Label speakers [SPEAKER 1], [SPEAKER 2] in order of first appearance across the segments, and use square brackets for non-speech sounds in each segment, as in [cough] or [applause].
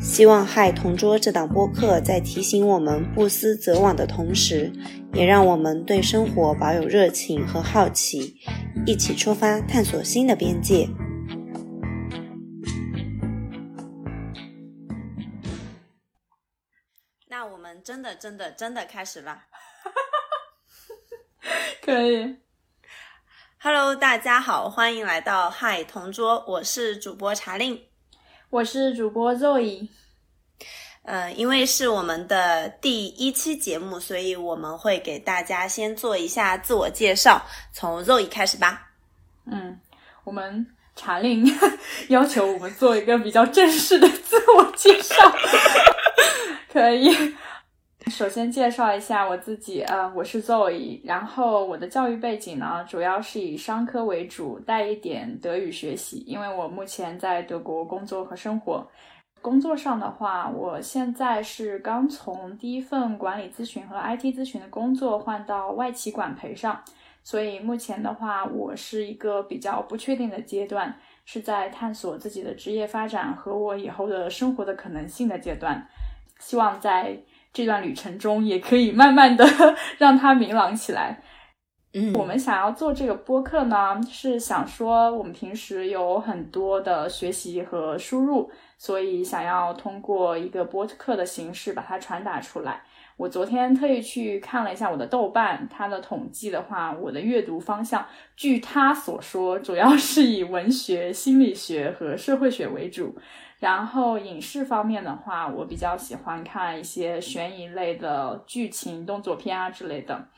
[SPEAKER 1] 希望《嗨同桌》这档播客在提醒我们不思则罔的同时，也让我们对生活保有热情和好奇，一起出发探索新的边界。那我们真的、真的、真的开始了。[laughs]
[SPEAKER 2] 可以。
[SPEAKER 1] Hello，大家好，欢迎来到《嗨同桌》，我是主播查令。
[SPEAKER 2] 我是主播 Zoe，
[SPEAKER 1] 呃，因为是我们的第一期节目，所以我们会给大家先做一下自我介绍，从 Zoe 开始吧。
[SPEAKER 2] 嗯，我们查令要求我们做一个比较正式的自我介绍，[laughs] 可以。[laughs] 首先介绍一下我自己，呃，我是 Zoe，然后我的教育背景呢，主要是以商科为主，带一点德语学习，因为我目前在德国工作和生活。工作上的话，我现在是刚从第一份管理咨询和 IT 咨询的工作换到外企管培上，所以目前的话，我是一个比较不确定的阶段，是在探索自己的职业发展和我以后的生活的可能性的阶段，希望在。这段旅程中，也可以慢慢的 [laughs] 让它明朗起来。
[SPEAKER 1] 嗯，
[SPEAKER 2] 我们想要做这个播客呢，是想说我们平时有很多的学习和输入，所以想要通过一个播客的形式把它传达出来。我昨天特意去看了一下我的豆瓣，它的统计的话，我的阅读方向，据他所说，主要是以文学、心理学和社会学为主。然后影视方面的话，我比较喜欢看一些悬疑类的剧情动作片啊之类的。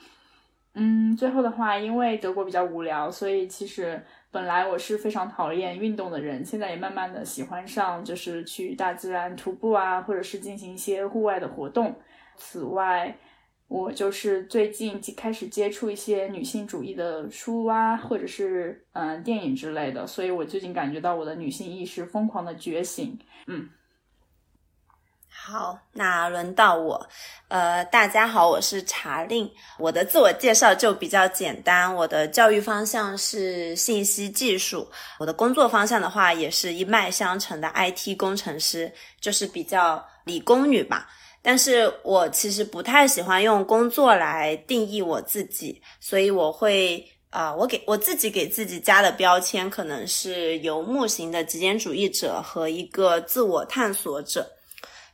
[SPEAKER 2] 嗯，最后的话，因为德国比较无聊，所以其实本来我是非常讨厌运动的人，现在也慢慢的喜欢上，就是去大自然徒步啊，或者是进行一些户外的活动。此外，我就是最近开始接触一些女性主义的书啊，或者是嗯电影之类的，所以我最近感觉到我的女性意识疯狂的觉醒。嗯，
[SPEAKER 1] 好，那轮到我，呃，大家好，我是查令，我的自我介绍就比较简单，我的教育方向是信息技术，我的工作方向的话也是一脉相承的 IT 工程师，就是比较理工女吧。但是我其实不太喜欢用工作来定义我自己，所以我会啊，我给我自己给自己加的标签可能是游牧型的极简主义者和一个自我探索者。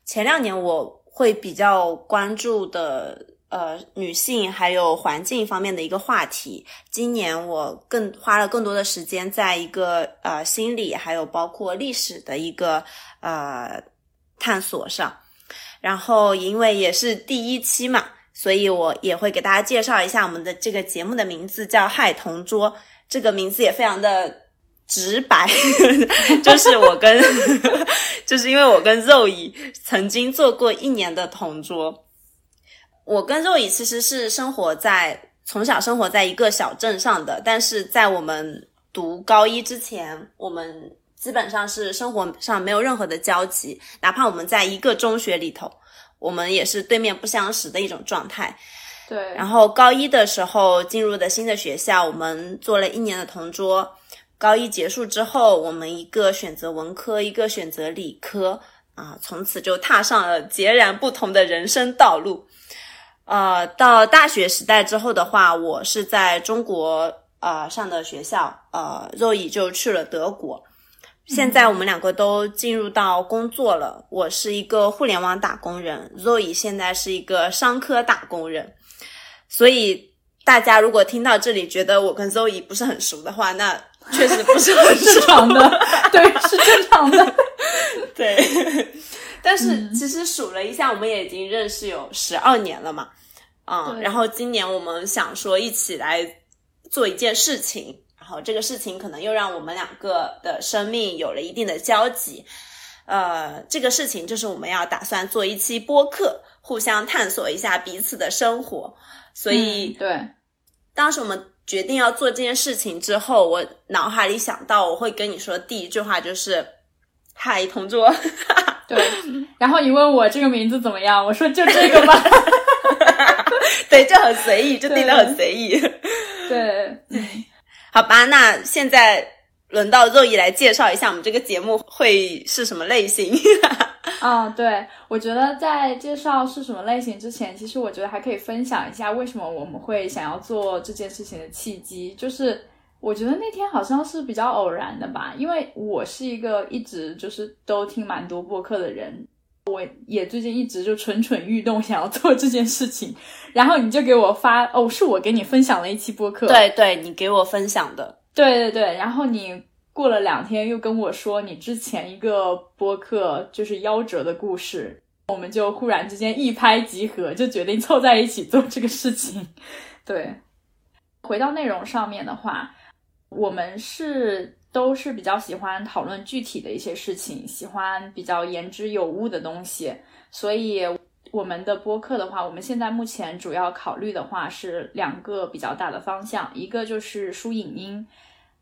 [SPEAKER 1] 前两年我会比较关注的呃女性还有环境方面的一个话题，今年我更花了更多的时间在一个呃心理还有包括历史的一个呃探索上。然后，因为也是第一期嘛，所以我也会给大家介绍一下我们的这个节目的名字叫“嗨同桌”。这个名字也非常的直白，[laughs] 就是我跟，[laughs] 就是因为我跟肉乙曾经做过一年的同桌。我跟肉乙其实是生活在从小生活在一个小镇上的，但是在我们读高一之前，我们。基本上是生活上没有任何的交集，哪怕我们在一个中学里头，我们也是对面不相识的一种状态。
[SPEAKER 2] 对。
[SPEAKER 1] 然后高一的时候进入的新的学校，我们做了一年的同桌。高一结束之后，我们一个选择文科，一个选择理科，啊，从此就踏上了截然不同的人生道路。呃，到大学时代之后的话，我是在中国呃上的学校，呃，肉乙就去了德国。现在我们两个都进入到工作了，我是一个互联网打工人，Zoe 现在是一个商科打工人，所以大家如果听到这里觉得我跟 Zoe 不是很熟的话，那确实不是很 [laughs]
[SPEAKER 2] 正常的，[laughs] 对，是正常的，
[SPEAKER 1] 对。[laughs] 但是其实数了一下，我们也已经认识有十二年了嘛，嗯，然后今年我们想说一起来做一件事情。好，这个事情可能又让我们两个的生命有了一定的交集，呃，这个事情就是我们要打算做一期播客，互相探索一下彼此的生活。所以，
[SPEAKER 2] 对，
[SPEAKER 1] 当时我们决定要做这件事情之后，我脑海里想到我会跟你说第一句话就是“嗨，同桌”。
[SPEAKER 2] 对，然后你问我这个名字怎么样，我说就这个吧。[laughs]
[SPEAKER 1] 对，就很随意，就定的很随意。
[SPEAKER 2] 对，
[SPEAKER 1] 好吧，那现在轮到肉姨来介绍一下我们这个节目会是什么类型。
[SPEAKER 2] 啊，[laughs] [laughs] 对，我觉得在介绍是什么类型之前，其实我觉得还可以分享一下为什么我们会想要做这件事情的契机。就是我觉得那天好像是比较偶然的吧，因为我是一个一直就是都听蛮多播客的人。我也最近一直就蠢蠢欲动，想要做这件事情，[laughs] 然后你就给我发哦，是我给你分享了一期播客，
[SPEAKER 1] 对对，你给我分享的，
[SPEAKER 2] 对对对，然后你过了两天又跟我说你之前一个播客就是夭折的故事，我们就忽然之间一拍即合，就决定凑在一起做这个事情。[laughs] 对，回到内容上面的话，我们是。都是比较喜欢讨论具体的一些事情，喜欢比较言之有物的东西，所以我们的播客的话，我们现在目前主要考虑的话是两个比较大的方向，一个就是书影音。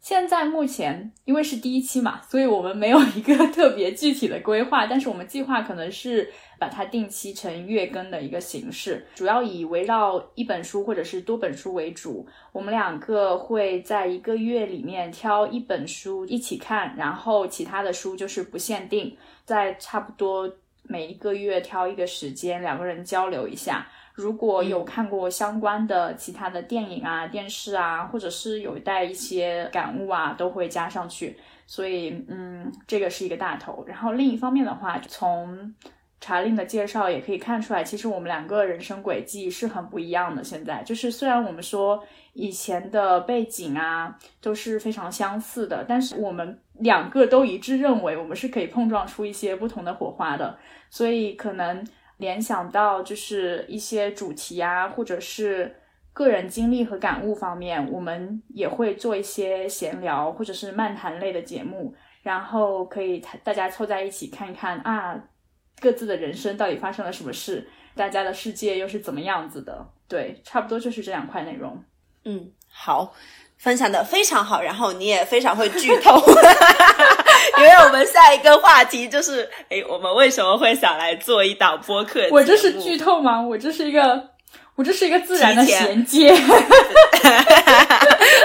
[SPEAKER 2] 现在目前因为是第一期嘛，[laughs] 所以我们没有一个特别具体的规划，但是我们计划可能是把它定期成月更的一个形式，主要以围绕一本书或者是多本书为主。我们两个会在一个月里面挑一本书一起看，然后其他的书就是不限定，在差不多每一个月挑一个时间，两个人交流一下。如果有看过相关的其他的电影啊、电视啊，或者是有带一些感悟啊，都会加上去。所以，嗯，这个是一个大头。然后另一方面的话，从查令的介绍也可以看出来，其实我们两个人生轨迹是很不一样的。现在就是虽然我们说以前的背景啊都是非常相似的，但是我们两个都一致认为我们是可以碰撞出一些不同的火花的。所以可能。联想到就是一些主题啊，或者是个人经历和感悟方面，我们也会做一些闲聊或者是漫谈类的节目，然后可以大家凑在一起看一看啊，各自的人生到底发生了什么事，大家的世界又是怎么样子的？对，差不多就是这两块内容。
[SPEAKER 1] 嗯，好。分享的非常好，然后你也非常会剧透，[laughs] 因为我们下一个话题就是，哎，我们为什么会想来做一档播客？
[SPEAKER 2] 我这是剧透吗？我这是一个，我这是一个自然的衔接。[laughs]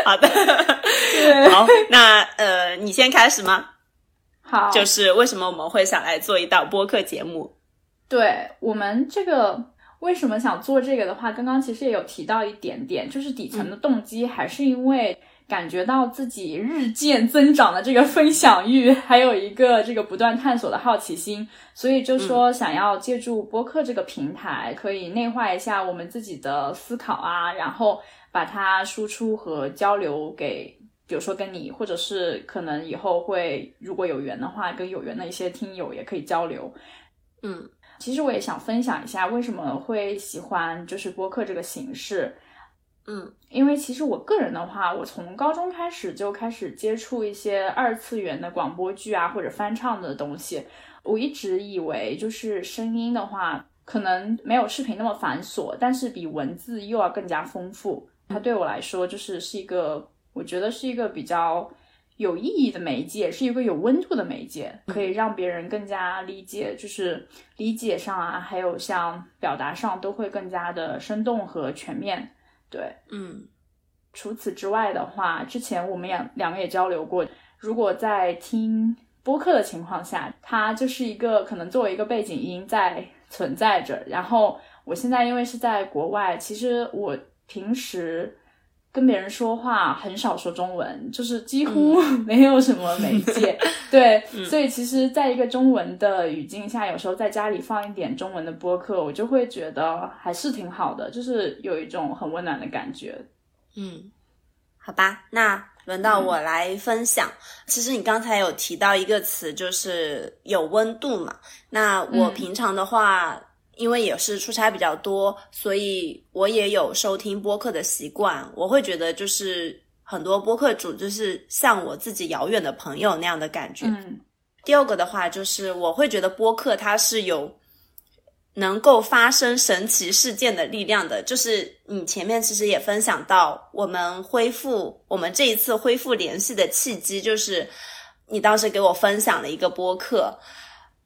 [SPEAKER 1] 好的，[laughs] 好，那呃，你先开始吗？
[SPEAKER 2] 好，
[SPEAKER 1] 就是为什么我们会想来做一档播客节目？
[SPEAKER 2] 对我们这个。为什么想做这个的话，刚刚其实也有提到一点点，就是底层的动机还是因为感觉到自己日渐增长的这个分享欲，还有一个这个不断探索的好奇心，所以就说想要借助播客这个平台，可以内化一下我们自己的思考啊，然后把它输出和交流给，比如说跟你，或者是可能以后会如果有缘的话，跟有缘的一些听友也可以交流，
[SPEAKER 1] 嗯。
[SPEAKER 2] 其实我也想分享一下为什么会喜欢就是播客这个形式，
[SPEAKER 1] 嗯，
[SPEAKER 2] 因为其实我个人的话，我从高中开始就开始接触一些二次元的广播剧啊或者翻唱的东西，我一直以为就是声音的话可能没有视频那么繁琐，但是比文字又要更加丰富，它对我来说就是是一个我觉得是一个比较。有意义的媒介是一个有温度的媒介，可以让别人更加理解，就是理解上啊，还有像表达上都会更加的生动和全面。对，
[SPEAKER 1] 嗯。
[SPEAKER 2] 除此之外的话，之前我们也两个也交流过，如果在听播客的情况下，它就是一个可能作为一个背景音在存在着。然后我现在因为是在国外，其实我平时。跟别人说话很少说中文，就是几乎 [laughs] 没有什么媒介。[laughs] 对，所以其实，在一个中文的语境下，有时候在家里放一点中文的播客，我就会觉得还是挺好的，就是有一种很温暖的感觉。
[SPEAKER 1] 嗯，好吧，那轮到我来分享。其实你刚才有提到一个词，就是有温度嘛。那我平常的话。因为也是出差比较多，所以我也有收听播客的习惯。我会觉得，就是很多播客主就是像我自己遥远的朋友那样的感觉。
[SPEAKER 2] 嗯，
[SPEAKER 1] 第二个的话就是我会觉得播客它是有能够发生神奇事件的力量的。就是你前面其实也分享到，我们恢复我们这一次恢复联系的契机，就是你当时给我分享了一个播客。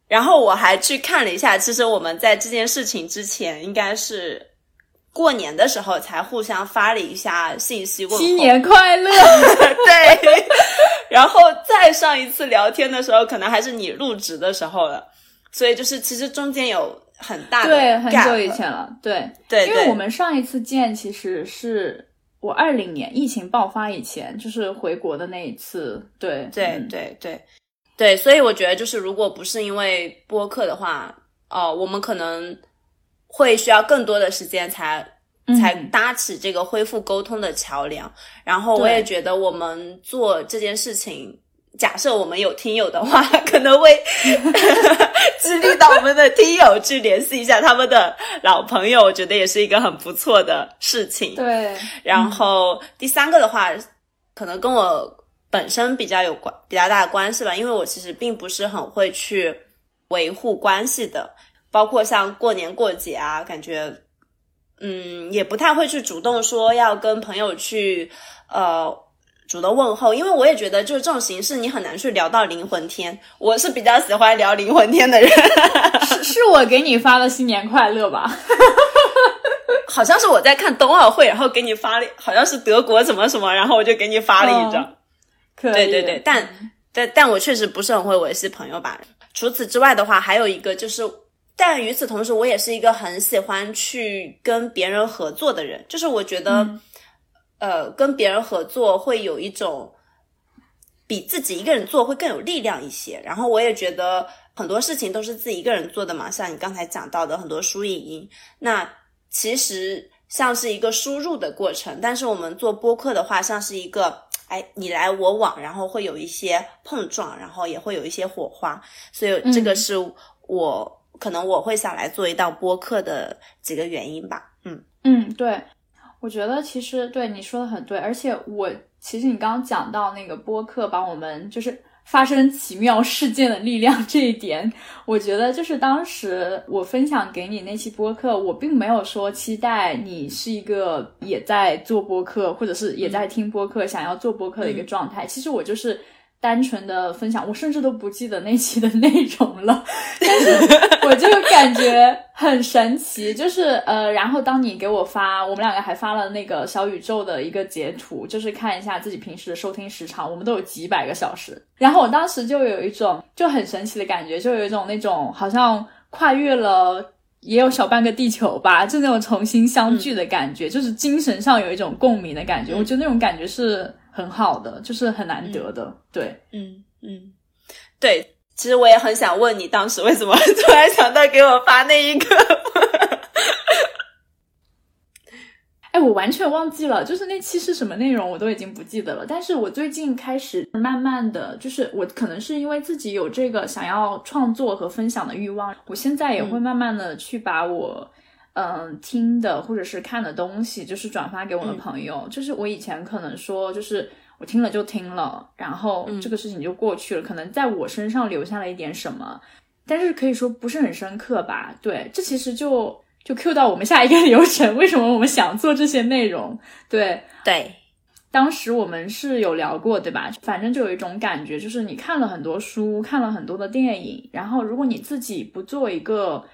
[SPEAKER 1] 然后我还去看了一下，其实我们在这件事情之前，应该是过年的时候才互相发了一下信息问候，
[SPEAKER 2] 新年快乐。[laughs]
[SPEAKER 1] 对，然后再上一次聊天的时候，可能还是你入职的时候了，所以就是其实中间有很大的
[SPEAKER 2] 对，很久以前了，对。
[SPEAKER 1] 对，
[SPEAKER 2] 因为我们上一次见其实是我二零年疫情爆发以前，就是回国的那一次，对
[SPEAKER 1] 对对对。对，所以我觉得就是，如果不是因为播客的话，哦，我们可能会需要更多的时间才才搭起这个恢复沟通的桥梁。然后我也觉得，我们做这件事情，假设我们有听友的话，[laughs] 可能会 [laughs] 激励到我们的听友去联系一下他们的老朋友，我觉得也是一个很不错的事情。
[SPEAKER 2] 对，
[SPEAKER 1] 然后第三个的话，可能跟我。本身比较有关比较大的关系吧，因为我其实并不是很会去维护关系的，包括像过年过节啊，感觉嗯也不太会去主动说要跟朋友去呃主动问候，因为我也觉得就是这种形式你很难去聊到灵魂天，我是比较喜欢聊灵魂天的人，
[SPEAKER 2] 是是我给你发的新年快乐吧？
[SPEAKER 1] 好像是我在看冬奥会，然后给你发了，好像是德国什么什么，然后我就给你发了一张。对对对，但但但我确实不是很会维系朋友吧。除此之外的话，还有一个就是，但与此同时，我也是一个很喜欢去跟别人合作的人。就是我觉得，呃，跟别人合作会有一种比自己一个人做会更有力量一些。然后我也觉得很多事情都是自己一个人做的嘛，像你刚才讲到的很多输影音，那其实像是一个输入的过程。但是我们做播客的话，像是一个。哎，你来我往，然后会有一些碰撞，然后也会有一些火花，所以这个是我可能我会想来做一道播客的几个原因吧。
[SPEAKER 2] 嗯嗯，对，我觉得其实对你说的很对，而且我其实你刚刚讲到那个播客，把我们就是。发生奇妙事件的力量 [laughs] 这一点，我觉得就是当时我分享给你那期播客，我并没有说期待你是一个也在做播客，或者是也在听播客，想要做播客的一个状态。其实我就是。单纯的分享，我甚至都不记得那期的内容了，[laughs] 但是我就感觉很神奇，就是呃，然后当你给我发，我们两个还发了那个小宇宙的一个截图，就是看一下自己平时的收听时长，我们都有几百个小时，然后我当时就有一种就很神奇的感觉，就有一种那种好像跨越了也有小半个地球吧，就那种重新相聚的感觉，就是精神上有一种共鸣的感觉，我觉得那种感觉是。很好的，就是很难得的，对，
[SPEAKER 1] 嗯嗯，对，其实我也很想问你，当时为什么突然想到给我发那一个？
[SPEAKER 2] 哎，我完全忘记了，就是那期是什么内容，我都已经不记得了。但是我最近开始慢慢的就是我可能是因为自己有这个想要创作和分享的欲望，我现在也会慢慢的去把我。嗯，听的或者是看的东西，就是转发给我的朋友。就是我以前可能说，就是我听了就听了，然后这个事情就过去了，可能在我身上留下了一点什么，但是可以说不是很深刻吧。对，这其实就就 Q 到我们下一个 [laughs] 流程，为什么我们想做这些内容？对
[SPEAKER 1] 对，
[SPEAKER 2] 当时我们是有聊过，对吧？反正就有一种感觉，就是你看了很多书，看了很多的电影，然后如果你自己不做一个。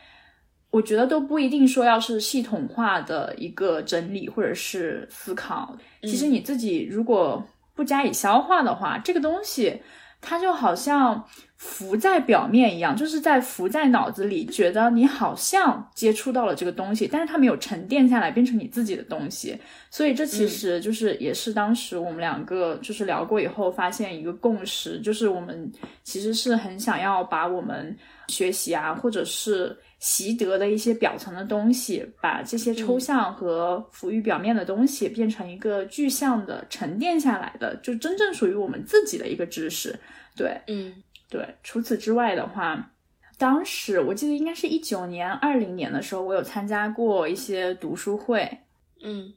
[SPEAKER 2] 我觉得都不一定说要是系统化的一个整理或者是思考，其实你自己如果不加以消化的话，这个东西它就好像浮在表面一样，就是在浮在脑子里，觉得你好像接触到了这个东西，但是它没有沉淀下来变成你自己的东西。所以这其实就是也是当时我们两个就是聊过以后发现一个共识，就是我们其实是很想要把我们学习啊，或者是。习得的一些表层的东西，把这些抽象和浮于表面的东西变成一个具象的沉淀下来的，就真正属于我们自己的一个知识。对，
[SPEAKER 1] 嗯，
[SPEAKER 2] 对。除此之外的话，当时我记得应该是一九年、二零年的时候，我有参加过一些读书会。
[SPEAKER 1] 嗯，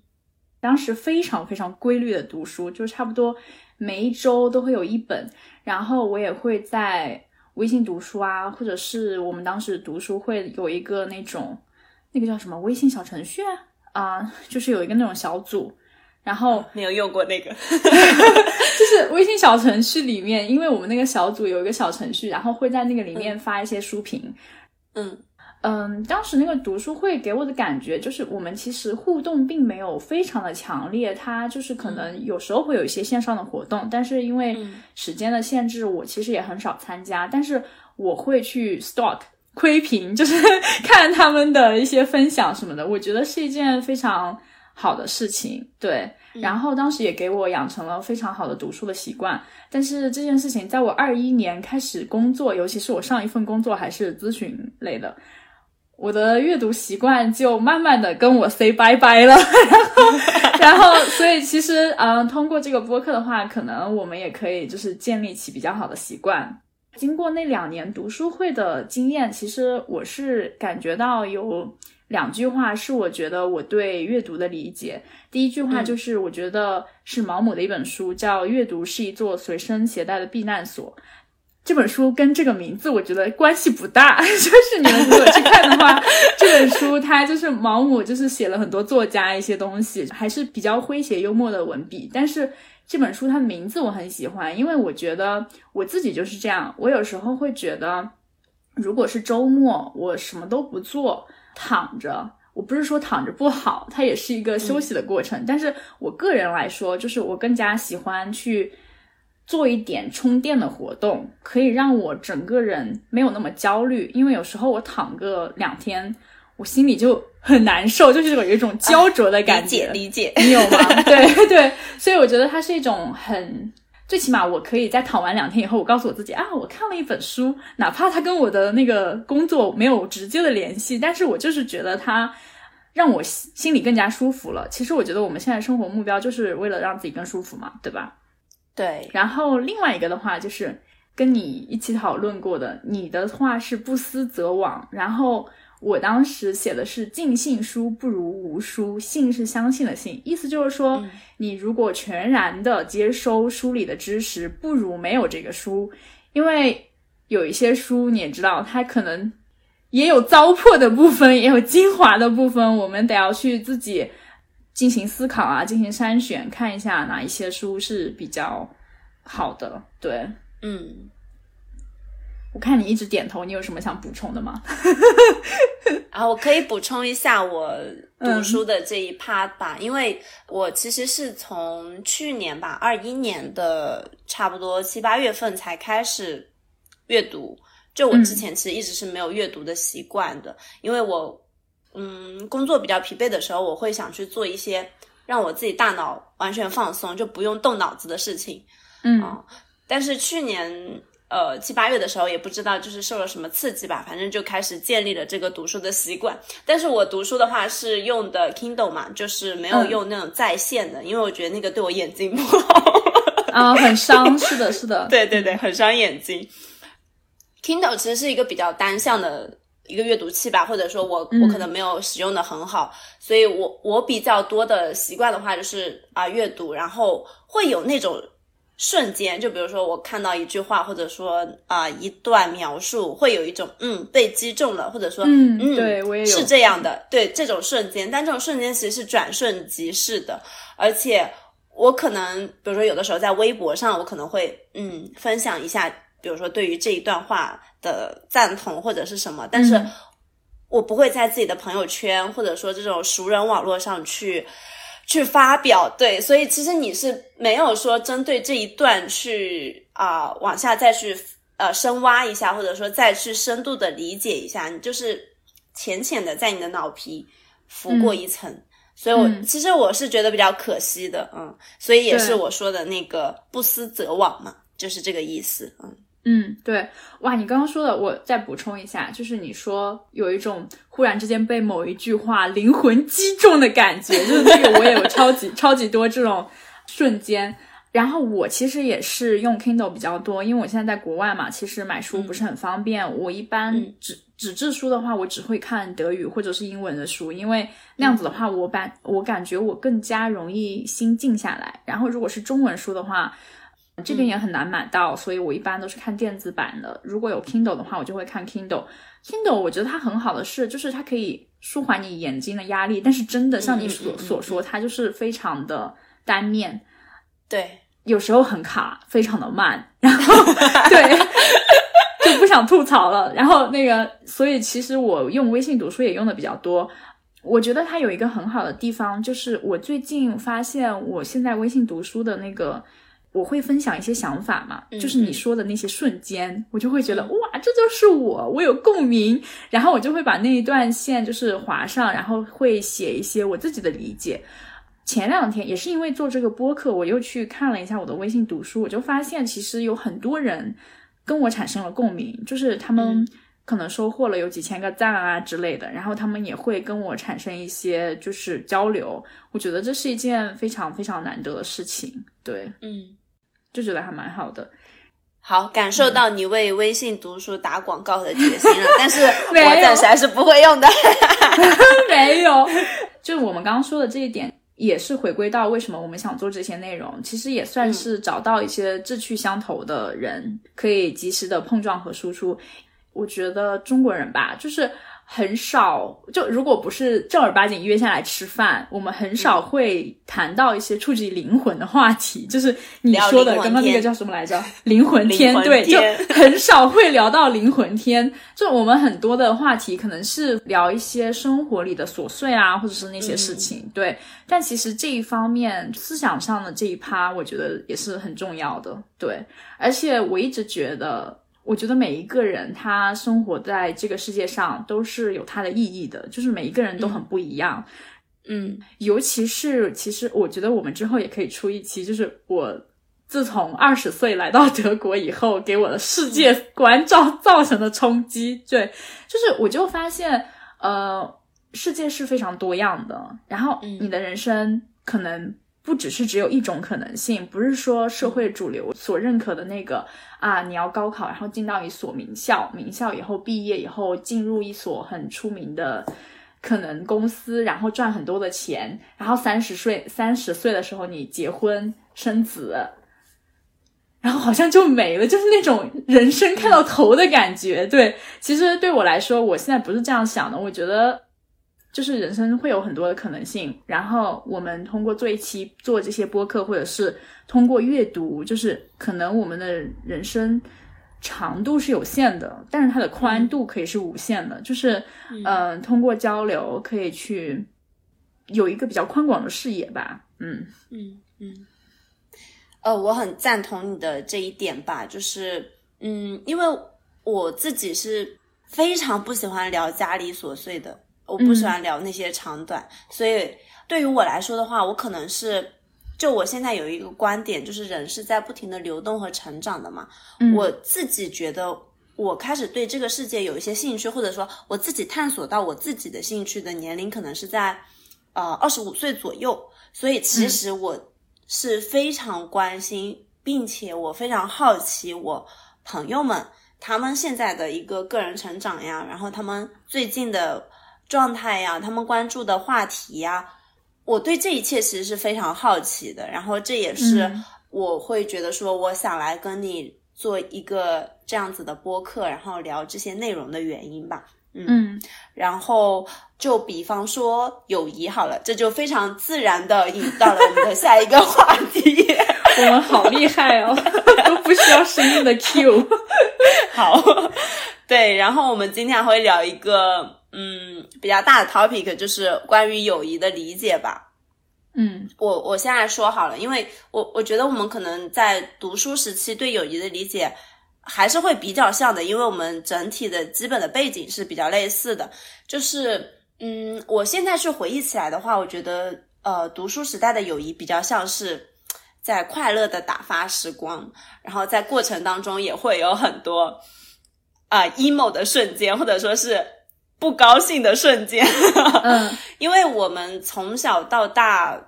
[SPEAKER 2] 当时非常非常规律的读书，就差不多每一周都会有一本，然后我也会在。微信读书啊，或者是我们当时读书会有一个那种那个叫什么微信小程序啊，就是有一个那种小组，然后
[SPEAKER 1] 没有用过那个，[laughs]
[SPEAKER 2] 就是微信小程序里面，因为我们那个小组有一个小程序，然后会在那个里面发一些书评，
[SPEAKER 1] 嗯。
[SPEAKER 2] 嗯，当时那个读书会给我的感觉就是，我们其实互动并没有非常的强烈，它就是可能有时候会有一些线上的活动，但是因为时间的限制，我其实也很少参加。但是我会去 stalk 窥屏，就是 [laughs] 看他们的一些分享什么的，我觉得是一件非常好的事情。对，然后当时也给我养成了非常好的读书的习惯。但是这件事情在我二一年开始工作，尤其是我上一份工作还是咨询类的。我的阅读习惯就慢慢的跟我 say 拜拜了，[laughs] 然后，然后，所以其实，嗯，通过这个播客的话，可能我们也可以就是建立起比较好的习惯。经过那两年读书会的经验，其实我是感觉到有两句话是我觉得我对阅读的理解。第一句话就是我觉得是毛姆的一本书，叫《阅读是一座随身携带的避难所》。这本书跟这个名字我觉得关系不大，[laughs] 就是你们如果去看的话，这本书它就是毛姆，就是写了很多作家一些东西，还是比较诙谐幽默的文笔。但是这本书它的名字我很喜欢，因为我觉得我自己就是这样，我有时候会觉得，如果是周末我什么都不做，躺着，我不是说躺着不好，它也是一个休息的过程。但是我个人来说，就是我更加喜欢去。做一点充电的活动，可以让我整个人没有那么焦虑。因为有时候我躺个两天，我心里就很难受，就是有一种焦灼的感
[SPEAKER 1] 觉。理解，
[SPEAKER 2] 你有吗？[laughs] 对对，所以我觉得它是一种很，最起码我可以在躺完两天以后，我告诉我自己啊，我看了一本书，哪怕它跟我的那个工作没有直接的联系，但是我就是觉得它让我心里更加舒服了。其实我觉得我们现在生活目标就是为了让自己更舒服嘛，对吧？
[SPEAKER 1] 对，
[SPEAKER 2] 然后另外一个的话就是跟你一起讨论过的，你的话是不思则罔，然后我当时写的是尽信书不如无书，信是相信的信，意思就是说，你如果全然的接收书里的知识，不如没有这个书，因为有一些书你也知道，它可能也有糟粕的部分，也有精华的部分，我们得要去自己。进行思考啊，进行筛选，看一下哪一些书是比较好的。对，
[SPEAKER 1] 嗯，
[SPEAKER 2] 我看你一直点头，你有什么想补充的吗？[laughs]
[SPEAKER 1] 啊，我可以补充一下我读书的这一趴吧，因为我其实是从去年吧，二一年的差不多七八月份才开始阅读，就我之前其实一直是没有阅读的习惯的，因为我。嗯，工作比较疲惫的时候，我会想去做一些让我自己大脑完全放松，就不用动脑子的事情。
[SPEAKER 2] 嗯，
[SPEAKER 1] 但是去年呃七八月的时候，也不知道就是受了什么刺激吧，反正就开始建立了这个读书的习惯。但是我读书的话是用的 Kindle 嘛，就是没有用那种在线的，因为我觉得那个对我眼睛不好。
[SPEAKER 2] 啊，很伤，是的，是的，[laughs]
[SPEAKER 1] 对对对，很伤眼睛。Kindle 其实是一个比较单向的。一个阅读器吧，或者说我我可能没有使用的很好，所以我我比较多的习惯的话就是啊阅读，然后会有那种瞬间，就比如说我看到一句话，或者说啊一段描述，会有一种嗯被击中了，或者说
[SPEAKER 2] 嗯嗯对我也
[SPEAKER 1] 是这样的，对这种瞬间，但这种瞬间其实是转瞬即逝的，而且我可能比如说有的时候在微博上，我可能会嗯分享一下，比如说对于这一段话。的赞同或者是什么，但是我不会在自己的朋友圈或者说这种熟人网络上去去发表。对，所以其实你是没有说针对这一段去啊往下再去呃深挖一下，或者说再去深度的理解一下，你就是浅浅的在你的脑皮浮过一层。所以，我其实我是觉得比较可惜的，嗯，所以也是我说的那个不思则罔嘛，就是这个意思，嗯。
[SPEAKER 2] 嗯，对，哇，你刚刚说的，我再补充一下，就是你说有一种忽然之间被某一句话灵魂击中的感觉，就是这个我也有超级 [laughs] 超级多这种瞬间。然后我其实也是用 Kindle 比较多，因为我现在在国外嘛，其实买书不是很方便。我一般纸纸质书的话，我只会看德语或者是英文的书，因为那样子的话，我感我感觉我更加容易心静下来。然后如果是中文书的话，这边也很难买到，所以我一般都是看电子版的。如果有 Kindle 的话，我就会看 Kindle。Kindle 我觉得它很好的是，就是它可以舒缓你眼睛的压力，但是真的像你所所说，它就是非常的单面，
[SPEAKER 1] 对，
[SPEAKER 2] 有时候很卡，非常的慢，然后对。就不想吐槽了，然后那个，所以其实我用微信读书也用的比较多。我觉得它有一个很好的地方，就是我最近发现，我现在微信读书的那个，我会分享一些想法嘛，就是你说的那些瞬间，我就会觉得哇，这就是我，我有共鸣，然后我就会把那一段线就是划上，然后会写一些我自己的理解。前两天也是因为做这个播客，我又去看了一下我的微信读书，我就发现其实有很多人。跟我产生了共鸣，就是他们可能收获了有几千个赞啊之类的，然后他们也会跟我产生一些就是交流，我觉得这是一件非常非常难得的事情，对，
[SPEAKER 1] 嗯，
[SPEAKER 2] 就觉得还蛮好的。
[SPEAKER 1] 好，感受到你为微信读书打广告的决心了，[laughs] 但是我暂时还是不会用的，[laughs]
[SPEAKER 2] 没有，就我们刚刚说的这一点。也是回归到为什么我们想做这些内容，其实也算是找到一些志趣相投的人，可以及时的碰撞和输出。我觉得中国人吧，就是。很少，就如果不是正儿八经约下来吃饭，我们很少会谈到一些触及灵魂的话题。就是你说的刚刚那个叫什么来着？[laughs] 灵魂天，对，就很少会聊到灵魂天。就我们很多的话题可能是聊一些生活里的琐碎啊，或者是那些事情，对。但其实这一方面思想上的这一趴，我觉得也是很重要的，对。而且我一直觉得。我觉得每一个人他生活在这个世界上都是有他的意义的，就是每一个人都很不一样，
[SPEAKER 1] 嗯，
[SPEAKER 2] 尤其是其实我觉得我们之后也可以出一期，就是我自从二十岁来到德国以后，给我的世界观造造成的冲击，对，[laughs] 就是我就发现，呃，世界是非常多样的，然后你的人生可能。不只是只有一种可能性，不是说社会主流所认可的那个啊，你要高考，然后进到一所名校，名校以后毕业以后进入一所很出名的可能公司，然后赚很多的钱，然后三十岁三十岁的时候你结婚生子，然后好像就没了，就是那种人生看到头的感觉。对，其实对我来说，我现在不是这样想的，我觉得。就是人生会有很多的可能性，然后我们通过做一期做这些播客，或者是通过阅读，就是可能我们的人生长度是有限的，但是它的宽度可以是无限的。就是嗯，通过交流可以去有一个比较宽广的视野吧。
[SPEAKER 1] 嗯嗯嗯，呃，我很赞同你的这一点吧。就是嗯，因为我自己是非常不喜欢聊家里琐碎的。我不喜欢聊那些长短，所以对于我来说的话，我可能是就我现在有一个观点，就是人是在不停的流动和成长的嘛。我自己觉得，我开始对这个世界有一些兴趣，或者说我自己探索到我自己的兴趣的年龄，可能是在呃二十五岁左右。所以其实我是非常关心，并且我非常好奇我朋友们他们现在的一个个人成长呀，然后他们最近的。状态呀，他们关注的话题呀，我对这一切其实是非常好奇的。然后这也是我会觉得说，我想来跟你做一个这样子的播客，然后聊这些内容的原因吧。
[SPEAKER 2] 嗯，
[SPEAKER 1] 然后就比方说友谊好了，这就非常自然的引到了我们的下一个话题。[laughs]
[SPEAKER 2] 我们好厉害哦，都不需要声音的 Q。
[SPEAKER 1] 好，对，然后我们今天还会聊一个。嗯，比较大的 topic 就是关于友谊的理解吧。
[SPEAKER 2] 嗯，
[SPEAKER 1] 我我现在说好了，因为我我觉得我们可能在读书时期对友谊的理解还是会比较像的，因为我们整体的基本的背景是比较类似的。就是，嗯，我现在去回忆起来的话，我觉得，呃，读书时代的友谊比较像是在快乐的打发时光，然后在过程当中也会有很多啊 emo 的瞬间，或者说是。不高兴的瞬间，[laughs]
[SPEAKER 2] 嗯，
[SPEAKER 1] 因为我们从小到大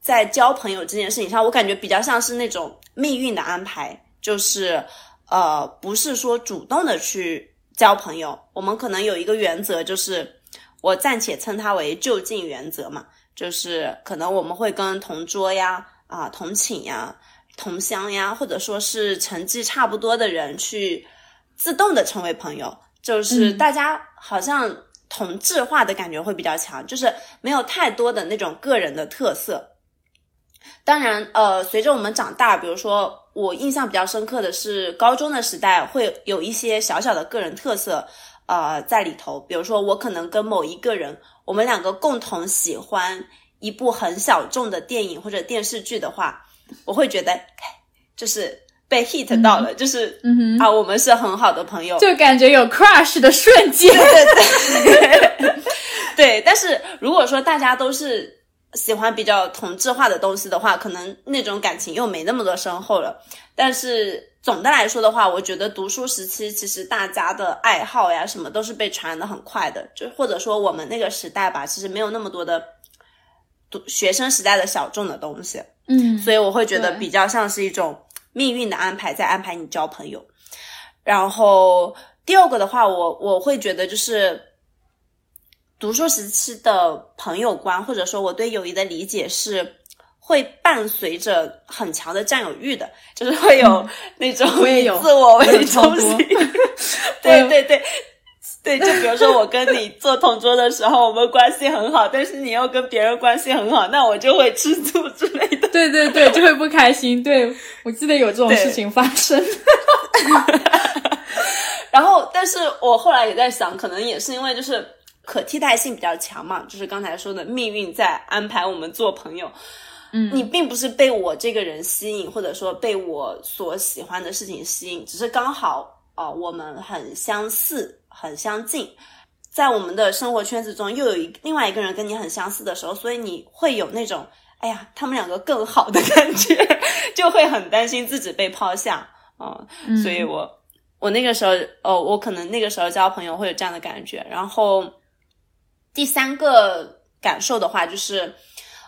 [SPEAKER 1] 在交朋友这件事情上，我感觉比较像是那种命运的安排，就是呃，不是说主动的去交朋友，我们可能有一个原则，就是我暂且称它为就近原则嘛，就是可能我们会跟同桌呀、啊同寝呀同乡呀，或者说是成绩差不多的人去自动的成为朋友，就是大家好像同质化的感觉会比较强，就是没有太多的那种个人的特色。当然，呃，随着我们长大，比如说我印象比较深刻的是高中的时代，会有一些小小的个人特色，呃，在里头。比如说，我可能跟某一个人，我们两个共同喜欢一部很小众的电影或者电视剧的话，我会觉得就是被 hit 到了，就是
[SPEAKER 2] 嗯
[SPEAKER 1] 啊，我们是很好的朋友，
[SPEAKER 2] 就感觉有 crush 的瞬间。
[SPEAKER 1] 对，但是如果说大家都是。喜欢比较同质化的东西的话，可能那种感情又没那么多深厚了。但是总的来说的话，我觉得读书时期其实大家的爱好呀什么都是被传的很快的，就或者说我们那个时代吧，其实没有那么多的读学生时代的小众的东西。
[SPEAKER 2] 嗯，
[SPEAKER 1] 所以我会觉得比较像是一种命运的安排，在安排你交朋友。然后第二个的话，我我会觉得就是。读书时期的朋友观，或者说我对友谊的理解是，会伴随着很强的占有欲的，就是会有那种以自我为中心。[laughs] 对对对对，就比如说我跟你做同桌的时候，我们关系很好，但是你又跟别人关系很好，那我就会吃醋之类的。
[SPEAKER 2] 对对对，就会不开心。对我记得有这种事情发生。[laughs]
[SPEAKER 1] 然后，但是我后来也在想，可能也是因为就是。可替代性比较强嘛，就是刚才说的命运在安排我们做朋友。
[SPEAKER 2] 嗯，
[SPEAKER 1] 你并不是被我这个人吸引，或者说被我所喜欢的事情吸引，只是刚好啊，我们很相似，很相近，在我们的生活圈子中又有一另外一个人跟你很相似的时候，所以你会有那种哎呀，他们两个更好的感觉，[laughs] 就会很担心自己被抛下啊。所以我我那个时候哦，我可能那个时候交朋友会有这样的感觉，然后。第三个感受的话，就是，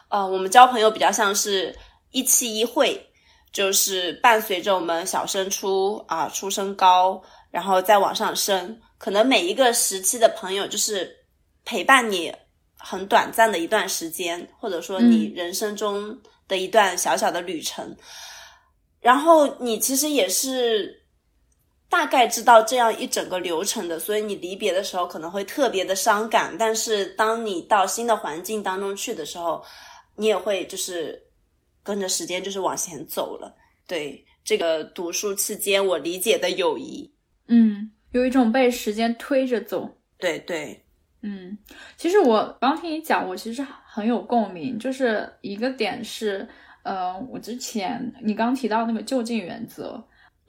[SPEAKER 1] 呃，我们交朋友比较像是一期一会，就是伴随着我们小升初啊，初升高，然后再往上升，可能每一个时期的朋友就是陪伴你很短暂的一段时间，或者说你人生中的一段小小的旅程，然后你其实也是。大概知道这样一整个流程的，所以你离别的时候可能会特别的伤感。但是当你到新的环境当中去的时候，你也会就是跟着时间就是往前走了。对这个读书期间我理解的友谊，
[SPEAKER 2] 嗯，有一种被时间推着走。
[SPEAKER 1] 对对，
[SPEAKER 2] 嗯，其实我刚听你讲，我其实很有共鸣。就是一个点是，呃，我之前你刚提到那个就近原则。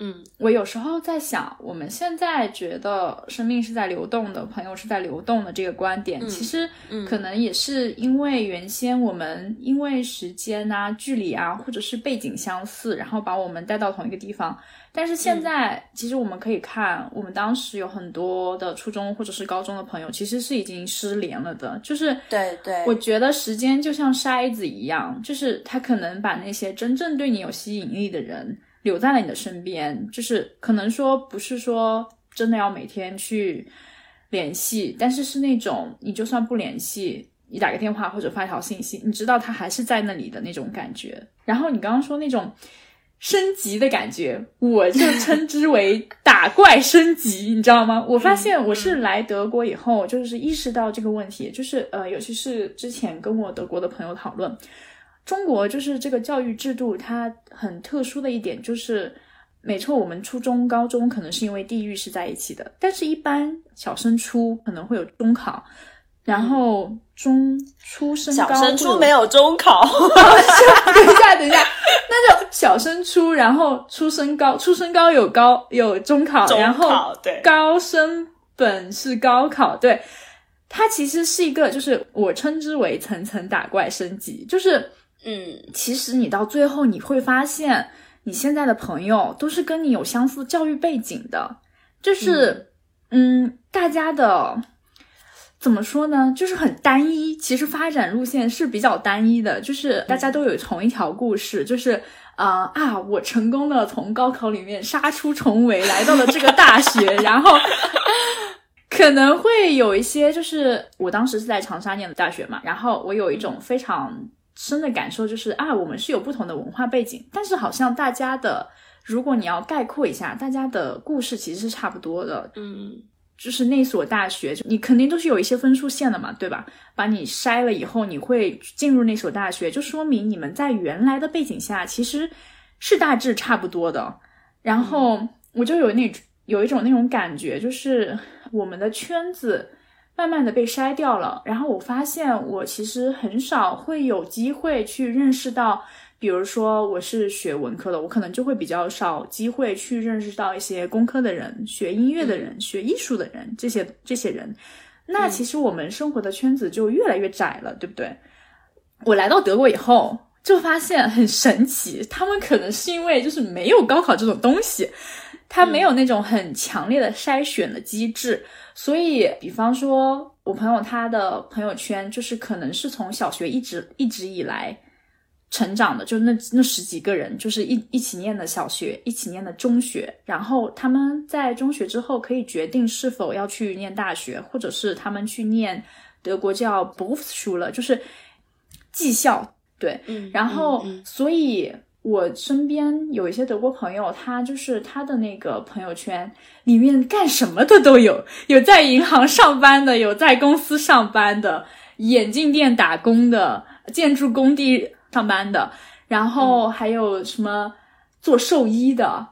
[SPEAKER 1] 嗯，
[SPEAKER 2] 我有时候在想，我们现在觉得生命是在流动的，朋友是在流动的这个观点，其实可能也是因为原先我们因为时间啊、距离啊，或者是背景相似，然后把我们带到同一个地方。但是现在，其实我们可以看，我们当时有很多的初中或者是高中的朋友，其实是已经失联了的。就是
[SPEAKER 1] 对对，
[SPEAKER 2] 我觉得时间就像筛子一样，就是它可能把那些真正对你有吸引力的人。留在了你的身边，就是可能说不是说真的要每天去联系，但是是那种你就算不联系，你打个电话或者发条信息，你知道他还是在那里的那种感觉。然后你刚刚说那种升级的感觉，我就称之为打怪升级，你知道吗？我发现我是来德国以后，就是意识到这个问题，就是呃，尤其是之前跟我德国的朋友讨论。中国就是这个教育制度，它很特殊的一点就是，没错，我们初中、高中可能是因为地域是在一起的，但是一般小升初可能会有中考，然后中初升高，
[SPEAKER 1] 小升初没有中考。
[SPEAKER 2] 等一下，等一下，那就小升初，然后初升高，初升高有高有中考，然后
[SPEAKER 1] 对
[SPEAKER 2] 高升本是高考，对，它其实是一个，就是我称之为层层打怪升级，就是。
[SPEAKER 1] 嗯，
[SPEAKER 2] 其实你到最后你会发现，你现在的朋友都是跟你有相似教育背景的，就是，嗯，大家的怎么说呢？就是很单一，其实发展路线是比较单一的，就是大家都有同一条故事，就是啊啊，我成功的从高考里面杀出重围，来到了这个大学，然后可能会有一些，就是我当时是在长沙念的大学嘛，然后我有一种非常。深的感受就是啊，我们是有不同的文化背景，但是好像大家的，如果你要概括一下，大家的故事其实是差不多的。
[SPEAKER 1] 嗯，
[SPEAKER 2] 就是那所大学，你肯定都是有一些分数线的嘛，对吧？把你筛了以后，你会进入那所大学，就说明你们在原来的背景下其实是大致差不多的。然后我就有那有一种那种感觉，就是我们的圈子。慢慢的被筛掉了，然后我发现我其实很少会有机会去认识到，比如说我是学文科的，我可能就会比较少机会去认识到一些工科的人、学音乐的人、学艺术的人这些这些人。那其实我们生活的圈子就越来越窄了，对不对？我来到德国以后，就发现很神奇，他们可能是因为就是没有高考这种东西。他没有那种很强烈的筛选的机制，所以，比方说，我朋友他的朋友圈就是可能是从小学一直一直以来成长的，就那那十几个人，就是一一起念的小学，一起念的中学，然后他们在中学之后可以决定是否要去念大学，或者是他们去念德国叫 Berufsschule，就是技校，对，
[SPEAKER 1] 嗯，
[SPEAKER 2] 然后所以。我身边有一些德国朋友，他就是他的那个朋友圈里面干什么的都有，有在银行上班的，有在公司上班的，眼镜店打工的，建筑工地上班的，然后还有什么做兽医的，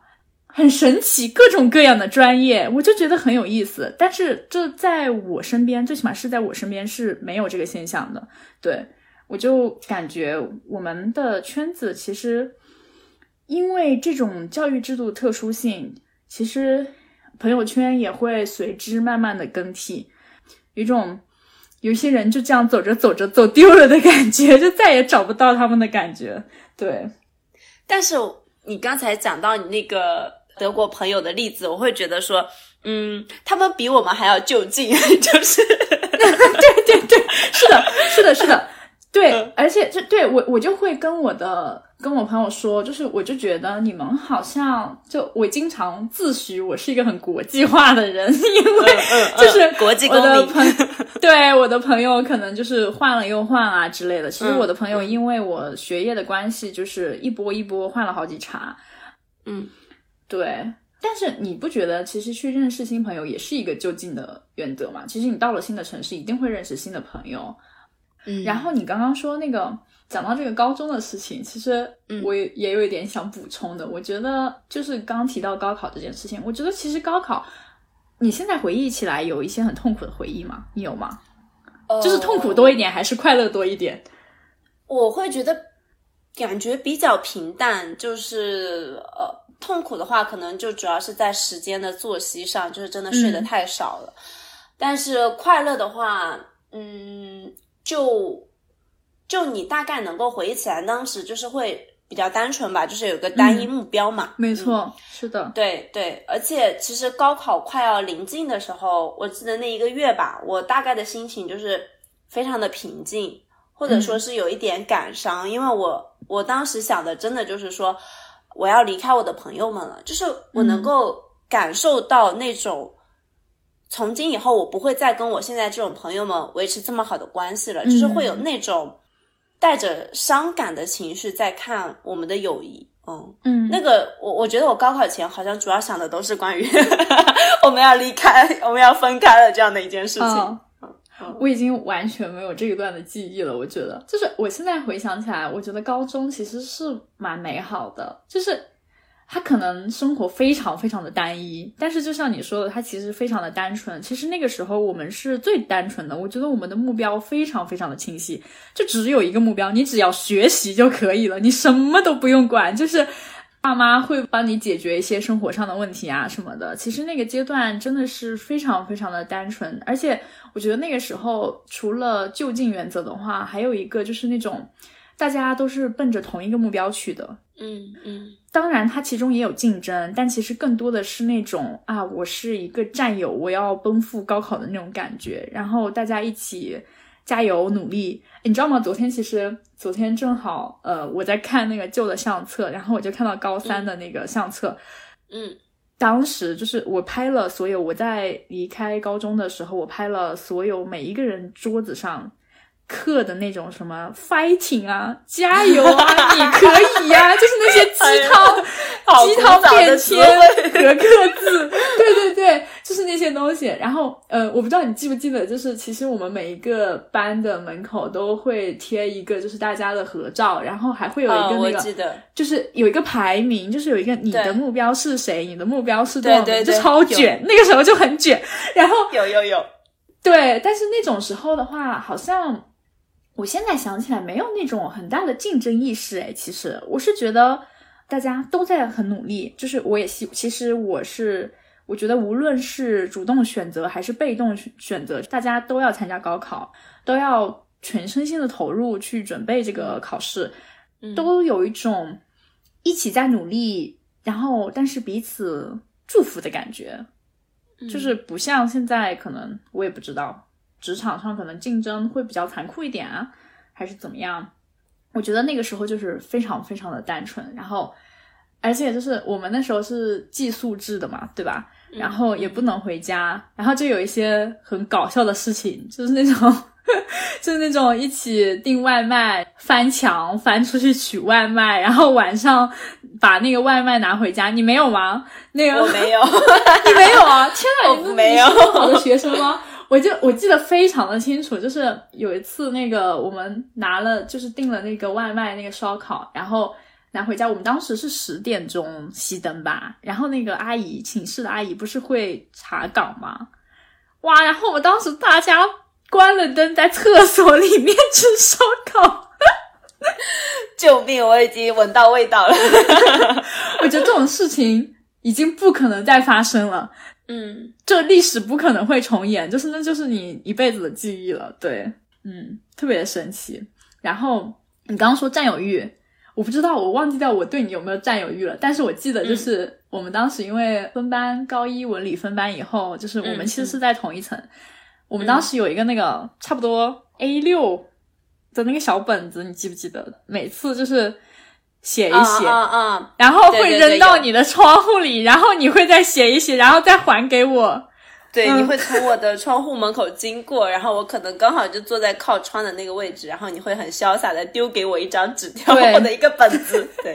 [SPEAKER 2] 很神奇，各种各样的专业，我就觉得很有意思。但是这在我身边，最起码是在我身边是没有这个现象的。对我就感觉我们的圈子其实。因为这种教育制度特殊性，其实朋友圈也会随之慢慢的更替，有一种有些人就这样走着走着走丢了的感觉，就再也找不到他们的感觉。对，
[SPEAKER 1] 但是你刚才讲到你那个德国朋友的例子，我会觉得说，嗯，他们比我们还要就近，[laughs] 就是，[laughs]
[SPEAKER 2] 对对对，是的，是的，是的。[laughs] 对，而且就对我我就会跟我的跟我朋友说，就是我就觉得你们好像就我经常自诩我是一个很国际化的人，[laughs] 因为就是
[SPEAKER 1] 国际
[SPEAKER 2] 我的朋 [laughs] 对我的朋友可能就是换了又换啊之类的。其实我的朋友因为我学业的关系，就是一波一波换了好几茬。
[SPEAKER 1] 嗯，
[SPEAKER 2] 对。但是你不觉得其实去认识新朋友也是一个就近的原则吗？其实你到了新的城市，一定会认识新的朋友。
[SPEAKER 1] 嗯，
[SPEAKER 2] 然后你刚刚说那个讲到这个高中的事情，其实我也也有一点想补充的。我觉得就是刚提到高考这件事情，我觉得其实高考，你现在回忆起来有一些很痛苦的回忆吗？你有吗？就是痛苦多一点还是快乐多一点？
[SPEAKER 1] 我会觉得感觉比较平淡，就是呃，痛苦的话可能就主要是在时间的作息上，就是真的睡得太少了。但是快乐的话，嗯。就就你大概能够回忆起来，当时就是会比较单纯吧，就是有个单一目标嘛。
[SPEAKER 2] 没错，是的，
[SPEAKER 1] 对对。而且其实高考快要临近的时候，我记得那一个月吧，我大概的心情就是非常的平静，或者说是有一点感伤，因为我我当时想的真的就是说，我要离开我的朋友们了，就是我能够感受到那种。从今以后，我不会再跟我现在这种朋友们维持这么好的关系了，就是会有那种带着伤感的情绪在看我们的友谊。嗯
[SPEAKER 2] 嗯，
[SPEAKER 1] 那个我我觉得我高考前好像主要想的都是关于 [laughs] 我们要离开，我们要分开了这样的一件事情。
[SPEAKER 2] 我已经完全没有这一段的记忆了。我觉得，就是我现在回想起来，我觉得高中其实是蛮美好的，就是。他可能生活非常非常的单一，但是就像你说的，他其实非常的单纯。其实那个时候我们是最单纯的，我觉得我们的目标非常非常的清晰，就只有一个目标，你只要学习就可以了，你什么都不用管，就是爸妈会帮你解决一些生活上的问题啊什么的。其实那个阶段真的是非常非常的单纯，而且我觉得那个时候除了就近原则的话，还有一个就是那种大家都是奔着同一个目标去的。
[SPEAKER 1] 嗯嗯，
[SPEAKER 2] 当然，它其中也有竞争，但其实更多的是那种啊，我是一个战友，我要奔赴高考的那种感觉，然后大家一起加油努力。你知道吗？昨天其实昨天正好，呃，我在看那个旧的相册，然后我就看到高三的那个相册，
[SPEAKER 1] 嗯，
[SPEAKER 2] 当时就是我拍了所有我在离开高中的时候，我拍了所有每一个人桌子上。刻的那种什么 fighting 啊，加油啊，你可以呀、[laughs] 就是那些鸡汤、
[SPEAKER 1] 好
[SPEAKER 2] 鸡汤便
[SPEAKER 1] 词
[SPEAKER 2] 签
[SPEAKER 1] 汇
[SPEAKER 2] 和刻字，[laughs] 对对对，就是那些东西。然后呃，我不知道你记不记得，就是其实我们每一个班的门口都会贴一个就是大家的合照，然后还会有一
[SPEAKER 1] 啊，
[SPEAKER 2] 个那个。
[SPEAKER 1] 我记得，
[SPEAKER 2] 就是有一个排名，就是有一个你的目标是谁，你的目标是多少，
[SPEAKER 1] 对对对
[SPEAKER 2] 就超卷，那个时候就很卷。然后
[SPEAKER 1] 有有有，
[SPEAKER 2] 对，但是那种时候的话，好像我现在想起来没有那种很大的竞争意识。哎，其实我是觉得大家都在很努力，就是我也希，其实我是我觉得无论是主动选择还是被动选选择，大家都要参加高考，都要全身心的投入去准备这个考试，
[SPEAKER 1] 嗯
[SPEAKER 2] 都有一种一起在努力，然后但是彼此祝福的感觉。就是不像现在，可能我也不知道，职场上可能竞争会比较残酷一点啊，还是怎么样？我觉得那个时候就是非常非常的单纯，然后而且就是我们那时候是寄宿制的嘛，对吧？然后也不能回家，然后就有一些很搞笑的事情，就是那种 [laughs] 就是那种一起订外卖，翻墙翻出去取外卖，然后晚上把那个外卖拿回家。你没有吗？那个
[SPEAKER 1] 我没有，[laughs]
[SPEAKER 2] 你没有啊？天哪，[laughs] 你
[SPEAKER 1] 我没有
[SPEAKER 2] 好的学生吗？我就我记得非常的清楚，就是有一次那个我们拿了就是订了那个外卖那个烧烤，然后拿回家，我们当时是十点钟熄灯吧，然后那个阿姨寝室的阿姨不是会查岗吗？哇，然后我们当时大家关了灯，在厕所里面吃烧烤。[laughs]
[SPEAKER 1] 救命！我已经闻到味道了。[laughs]
[SPEAKER 2] 我觉得这种事情已经不可能再发生了。
[SPEAKER 1] 嗯，
[SPEAKER 2] 这历史不可能会重演，就是那就是你一辈子的记忆了。对，嗯，特别的神奇。然后你刚刚说占有欲，我不知道，我忘记掉我对你有没有占有欲了。但是我记得就是我们当时因为分班，高一文理分班以后，就是我们其实是在同一层。我们当时有一个那个差不多 A 六的那个小本子，你记不记得？每次就是写一写，
[SPEAKER 1] 啊啊啊！
[SPEAKER 2] 然后会扔到你的窗户里，然后你会再写一写，然后再还给我。
[SPEAKER 1] 对，
[SPEAKER 2] 嗯
[SPEAKER 1] 你会从我的窗户门口经过，然后我可能刚好就坐在靠窗的那个位置，然后你会很潇洒的丢给我一张纸条
[SPEAKER 2] 对
[SPEAKER 1] 或者一个本子。[laughs] 对，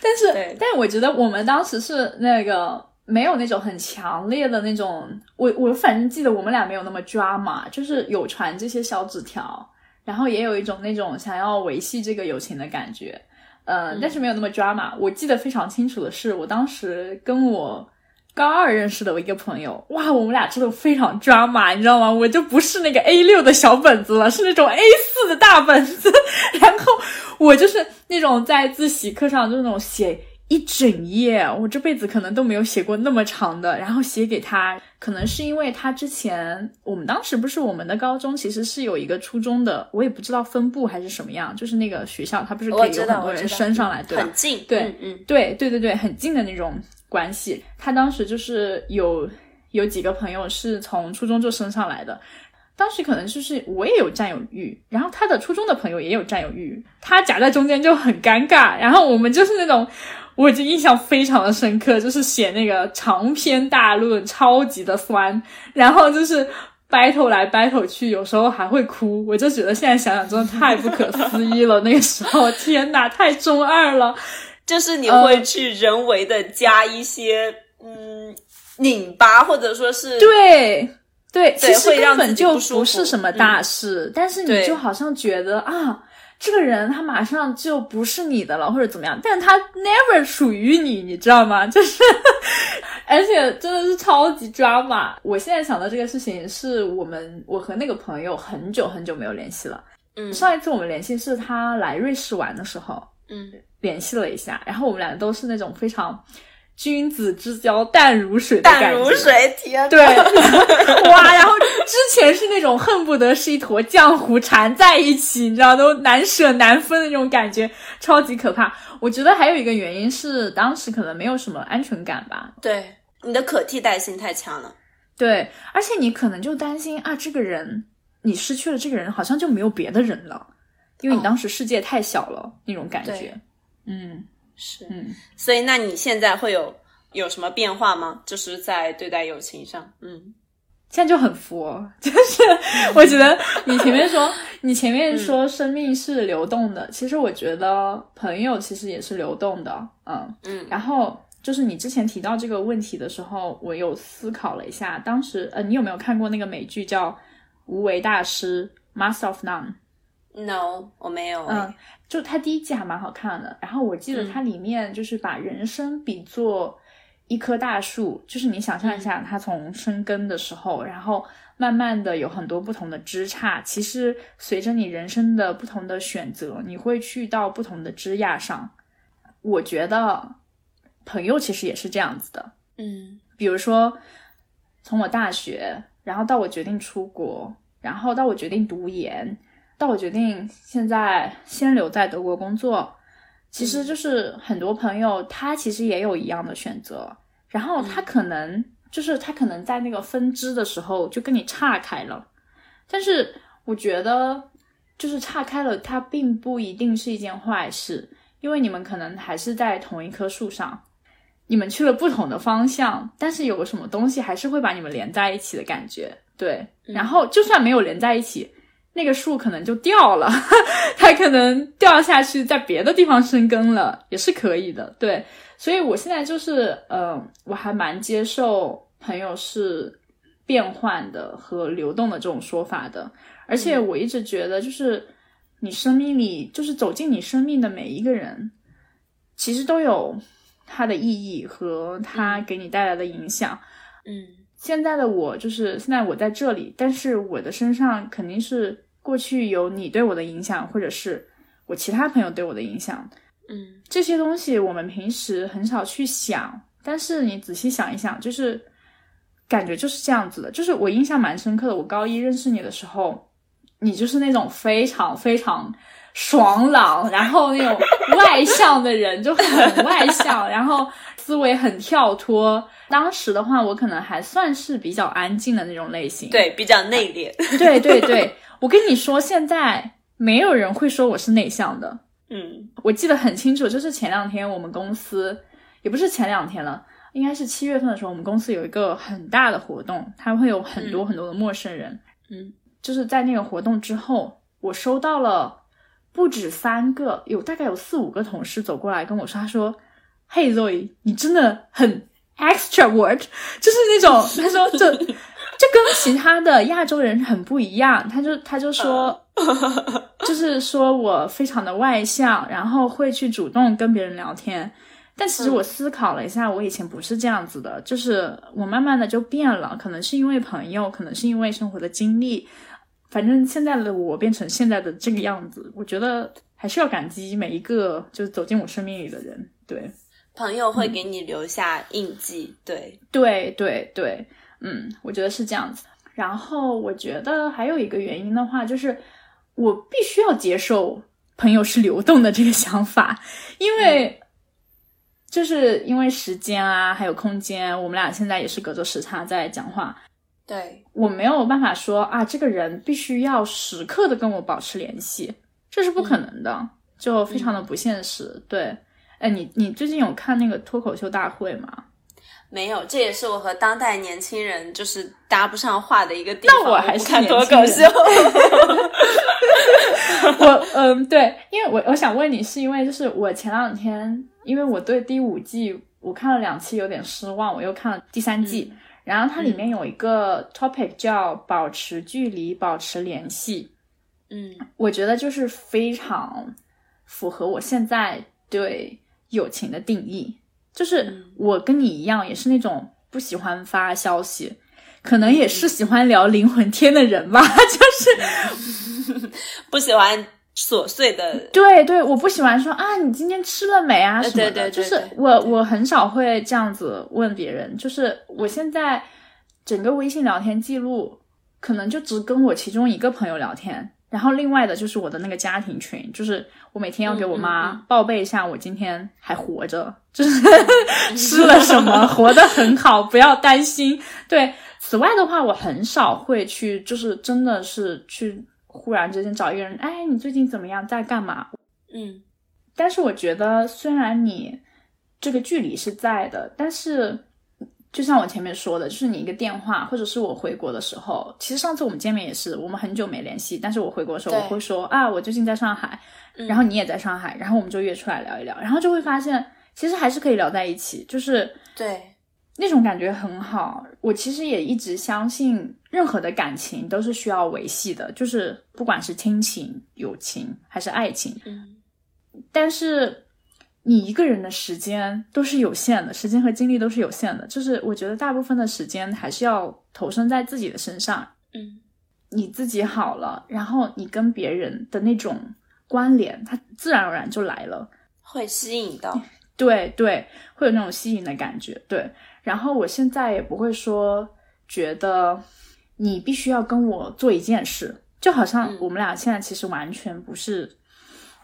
[SPEAKER 2] 但是
[SPEAKER 1] 对，
[SPEAKER 2] 但我觉得我们当时是那个没有那种很强烈的那种，我我反正记得我们俩没有那么抓嘛，就是有传这些小纸条，然后也有一种那种想要维系这个友情的感觉，呃，但是没有那么抓马。我记得非常清楚的是，我当时跟我。高二认识的我一个朋友，哇，我们俩真的非常抓马，你知道吗？我就不是那个 A 六的小本子了，是那种 A 四的大本子。[laughs] 然后我就是那种在自习课上就那种写一整页，我这辈子可能都没有写过那么长的，然后写给他。可能是因为他之前，我们当时不是我们的高中其实是有一个初中的，我也不知道分部还是什么样，就是那个学校他不是可以有很多人升上来，对吧？
[SPEAKER 1] 很近。
[SPEAKER 2] 对
[SPEAKER 1] 嗯嗯
[SPEAKER 2] 对对对对，很近的那种关系。他当时就是有有几个朋友是从初中就升上来的，当时可能就是我也有占有欲，然后他的初中的朋友也有占有欲，他夹在中间就很尴尬。然后我们就是那种，我就印象非常的深刻，就是写那个长篇大论，超级的酸，然后就是。battle 来 battle 去，有时候还会哭，我就觉得现在想想真的太不可思议了。那个时候，天呐，太中二了。
[SPEAKER 1] 就是你
[SPEAKER 2] 呃
[SPEAKER 1] 会去人为的加一些、嗯拧巴，或者说是
[SPEAKER 2] 对对，其实根本就
[SPEAKER 1] 不
[SPEAKER 2] 是什么大事，但是你就好像觉得啊，这个人他马上就不是你的了，或者怎么样，但他 never 属于你，你知道吗？就是，而且真的是超级抓马。我现在想到这个事情，是我们我和那个朋友很久很久没有联系了。
[SPEAKER 1] 嗯
[SPEAKER 2] 上一次我们联系是他来瑞士玩的时候，
[SPEAKER 1] 嗯
[SPEAKER 2] 联系了一下，然后我们俩都是那种非常君子之交淡如水的感觉，
[SPEAKER 1] 淡如水，天呐
[SPEAKER 2] 对，[laughs] 哇，然后之前是那种恨不得是一坨浆糊缠在一起，你知道，都难舍难分的那种感觉，超级可怕。我觉得还有一个原因是当时可能没有什么安全感吧，
[SPEAKER 1] 对，你的可替代性太强了。
[SPEAKER 2] 对，而且你可能就担心啊，这个人你失去了这个人，好像就没有别的人了，因为你
[SPEAKER 1] 哦
[SPEAKER 2] 当时世界太小了、那种感觉。嗯
[SPEAKER 1] 是，
[SPEAKER 2] 嗯，
[SPEAKER 1] 所以那你现在会有有什么变化吗？就是在对待友情上，嗯。
[SPEAKER 2] 现在就很佛，就是 [laughs] 我觉得你前面说 [laughs] 你前面说生命是流动的，其实我觉得朋友其实也是流动的，嗯。
[SPEAKER 1] 嗯，
[SPEAKER 2] 然后就是你之前提到这个问题的时候，我有思考了一下，当时呃，你有没有看过那个美剧叫《无为大师》（Master of None）？
[SPEAKER 1] No，我没有。
[SPEAKER 2] 嗯，就它第一季还蛮好看的。然后我记得它里面就是把人生比作一棵大树，就是你想象一下，它从生根的时候，然后慢慢的有很多不同的枝杈。其实随着你人生的不同的选择，你会去到不同的枝桠上。我觉得朋友其实也是这样子的。
[SPEAKER 1] 嗯
[SPEAKER 2] 比如说，从我大学，然后到我决定出国，然后到我决定读研，到我决定现在先留在德国工作，其实就是很多朋友他其实也有一样的选择，然后他可能、就是他可能在那个分支的时候就跟你岔开了，但是我觉得就是岔开了，它并不一定是一件坏事，因为你们可能还是在同一棵树上。你们去了不同的方向，但是有个什么东西还是会把你们连在一起的感觉，对。然后就算没有连在一起，那个树可能就掉了，它可能掉下去，在别的地方生根了，也是可以的，对。所以我现在就是，呃，我还蛮接受朋友是变换的和流动的这种说法的，而且我一直觉得，就是你生命里，就是走进你生命的每一个人，其实都有它的意义和它给你带来的影响。
[SPEAKER 1] 嗯
[SPEAKER 2] 现在的我就是现在我在这里，但是我的身上肯定是过去有你对我的影响，或者是我其他朋友对我的影响。
[SPEAKER 1] 嗯
[SPEAKER 2] 这些东西我们平时很少去想，但是你仔细想一想，就是感觉就是这样子的。就是我印象蛮深刻的，我高一认识你的时候，你就是那种非常非常爽朗，然后那种外向的人，就很外向，然后思维很跳脱。当时的话，我可能还算是比较安静的那种类型。
[SPEAKER 1] 对，比较内敛。
[SPEAKER 2] 对对对，我跟你说，现在没有人会说我是内向的。
[SPEAKER 1] 嗯
[SPEAKER 2] 我记得很清楚，就是前两天我们公司，也不是前两天了，应该是七月份的时候，我们公司有一个很大的活动，它会有很多很多的陌生人。
[SPEAKER 1] 嗯
[SPEAKER 2] 就是在那个活动之后，我收到了不止三个，有大概有四五个同事走过来跟我说，他说：“嘿，Zoe，你真的很 extra word，就是那种 [laughs] 他说这这跟其他的亚洲人很不一样。”他就他就说，[laughs] 就是说我非常的外向，然后会去主动跟别人聊天。但其实我思考了一下，我以前不是这样子的，就是我慢慢的就变了，可能是因为朋友，可能是因为生活的经历，反正现在的我变成现在的这个样子，我觉得还是要感激每一个就是走进我生命里的人。对，
[SPEAKER 1] 朋友会给你留下印记。对，
[SPEAKER 2] 对，对，对，嗯，我觉得是这样子。然后我觉得还有一个原因的话，就是我必须要接受朋友是流动的这个想法，因为。就是因为时间啊，还有空间，我们俩现在也是隔着时差在讲话，
[SPEAKER 1] 对，
[SPEAKER 2] 我没有办法说啊，这个人必须要时刻的跟我保持联系，这是不可能的，就非常的不现实。对，哎，你你最近有看那个脱口秀大会吗？
[SPEAKER 1] 没有，这也是我和当代年轻人就是搭不上话的一个地方。
[SPEAKER 2] 那我还是
[SPEAKER 1] 不看脱口秀。[laughs]
[SPEAKER 2] 我嗯，对，因为我我想问你，是因为就是我前两天，因为我对第五季我看了两期有点失望，我又看了第三季，然后它里面有一个 topic 叫保持距离，保持联系，
[SPEAKER 1] 嗯。
[SPEAKER 2] 我觉得就是非常符合我现在对友情的定义，就是我跟你一样，也是那种不喜欢发消息。可能也是喜欢聊灵魂天的人吧，[laughs] 就是 [laughs]
[SPEAKER 1] 不喜欢琐碎的。
[SPEAKER 2] 对对，我不喜欢说啊，你今天吃了没啊
[SPEAKER 1] 呃
[SPEAKER 2] 什么的，
[SPEAKER 1] 对对对
[SPEAKER 2] 就是我我很少会这样子问别人，就是我现在整个微信聊天记录，可能就只跟我其中一个朋友聊天，然后另外的就是我的那个家庭群，就是我每天要给我妈报备一下我今天还活着，就是 [laughs] 吃了什么，活得很好，不要担心。对，此外的话，我很少会去，就是真的是去忽然之间找一个人，哎，你最近怎么样，在干嘛？
[SPEAKER 1] 嗯。
[SPEAKER 2] 但是我觉得，虽然你这个距离是在的，但是就像我前面说的，就是你一个电话，或者是我回国的时候，其实上次我们见面也是，我们很久没联系，但是我回国的时候，我会说啊，我最近在上海，
[SPEAKER 1] 嗯。
[SPEAKER 2] 然后你也在上海，然后我们就约出来聊一聊，然后就会发现，其实还是可以聊在一起，就是
[SPEAKER 1] 对，
[SPEAKER 2] 那种感觉很好。我其实也一直相信，任何的感情都是需要维系的，就是不管是亲情、友情还是爱情，
[SPEAKER 1] 嗯
[SPEAKER 2] 但是你一个人的时间都是有限的，时间和精力都是有限的。就是我觉得大部分的时间还是要投身在自己的身上。
[SPEAKER 1] 嗯
[SPEAKER 2] 你自己好了，然后你跟别人的那种关联，它自然而然就来了。
[SPEAKER 1] 会吸引到，
[SPEAKER 2] 对对，会有那种吸引的感觉。对，然后我现在也不会说觉得你必须要跟我做一件事，就好像
[SPEAKER 1] 嗯
[SPEAKER 2] 我们俩现在其实完全不是，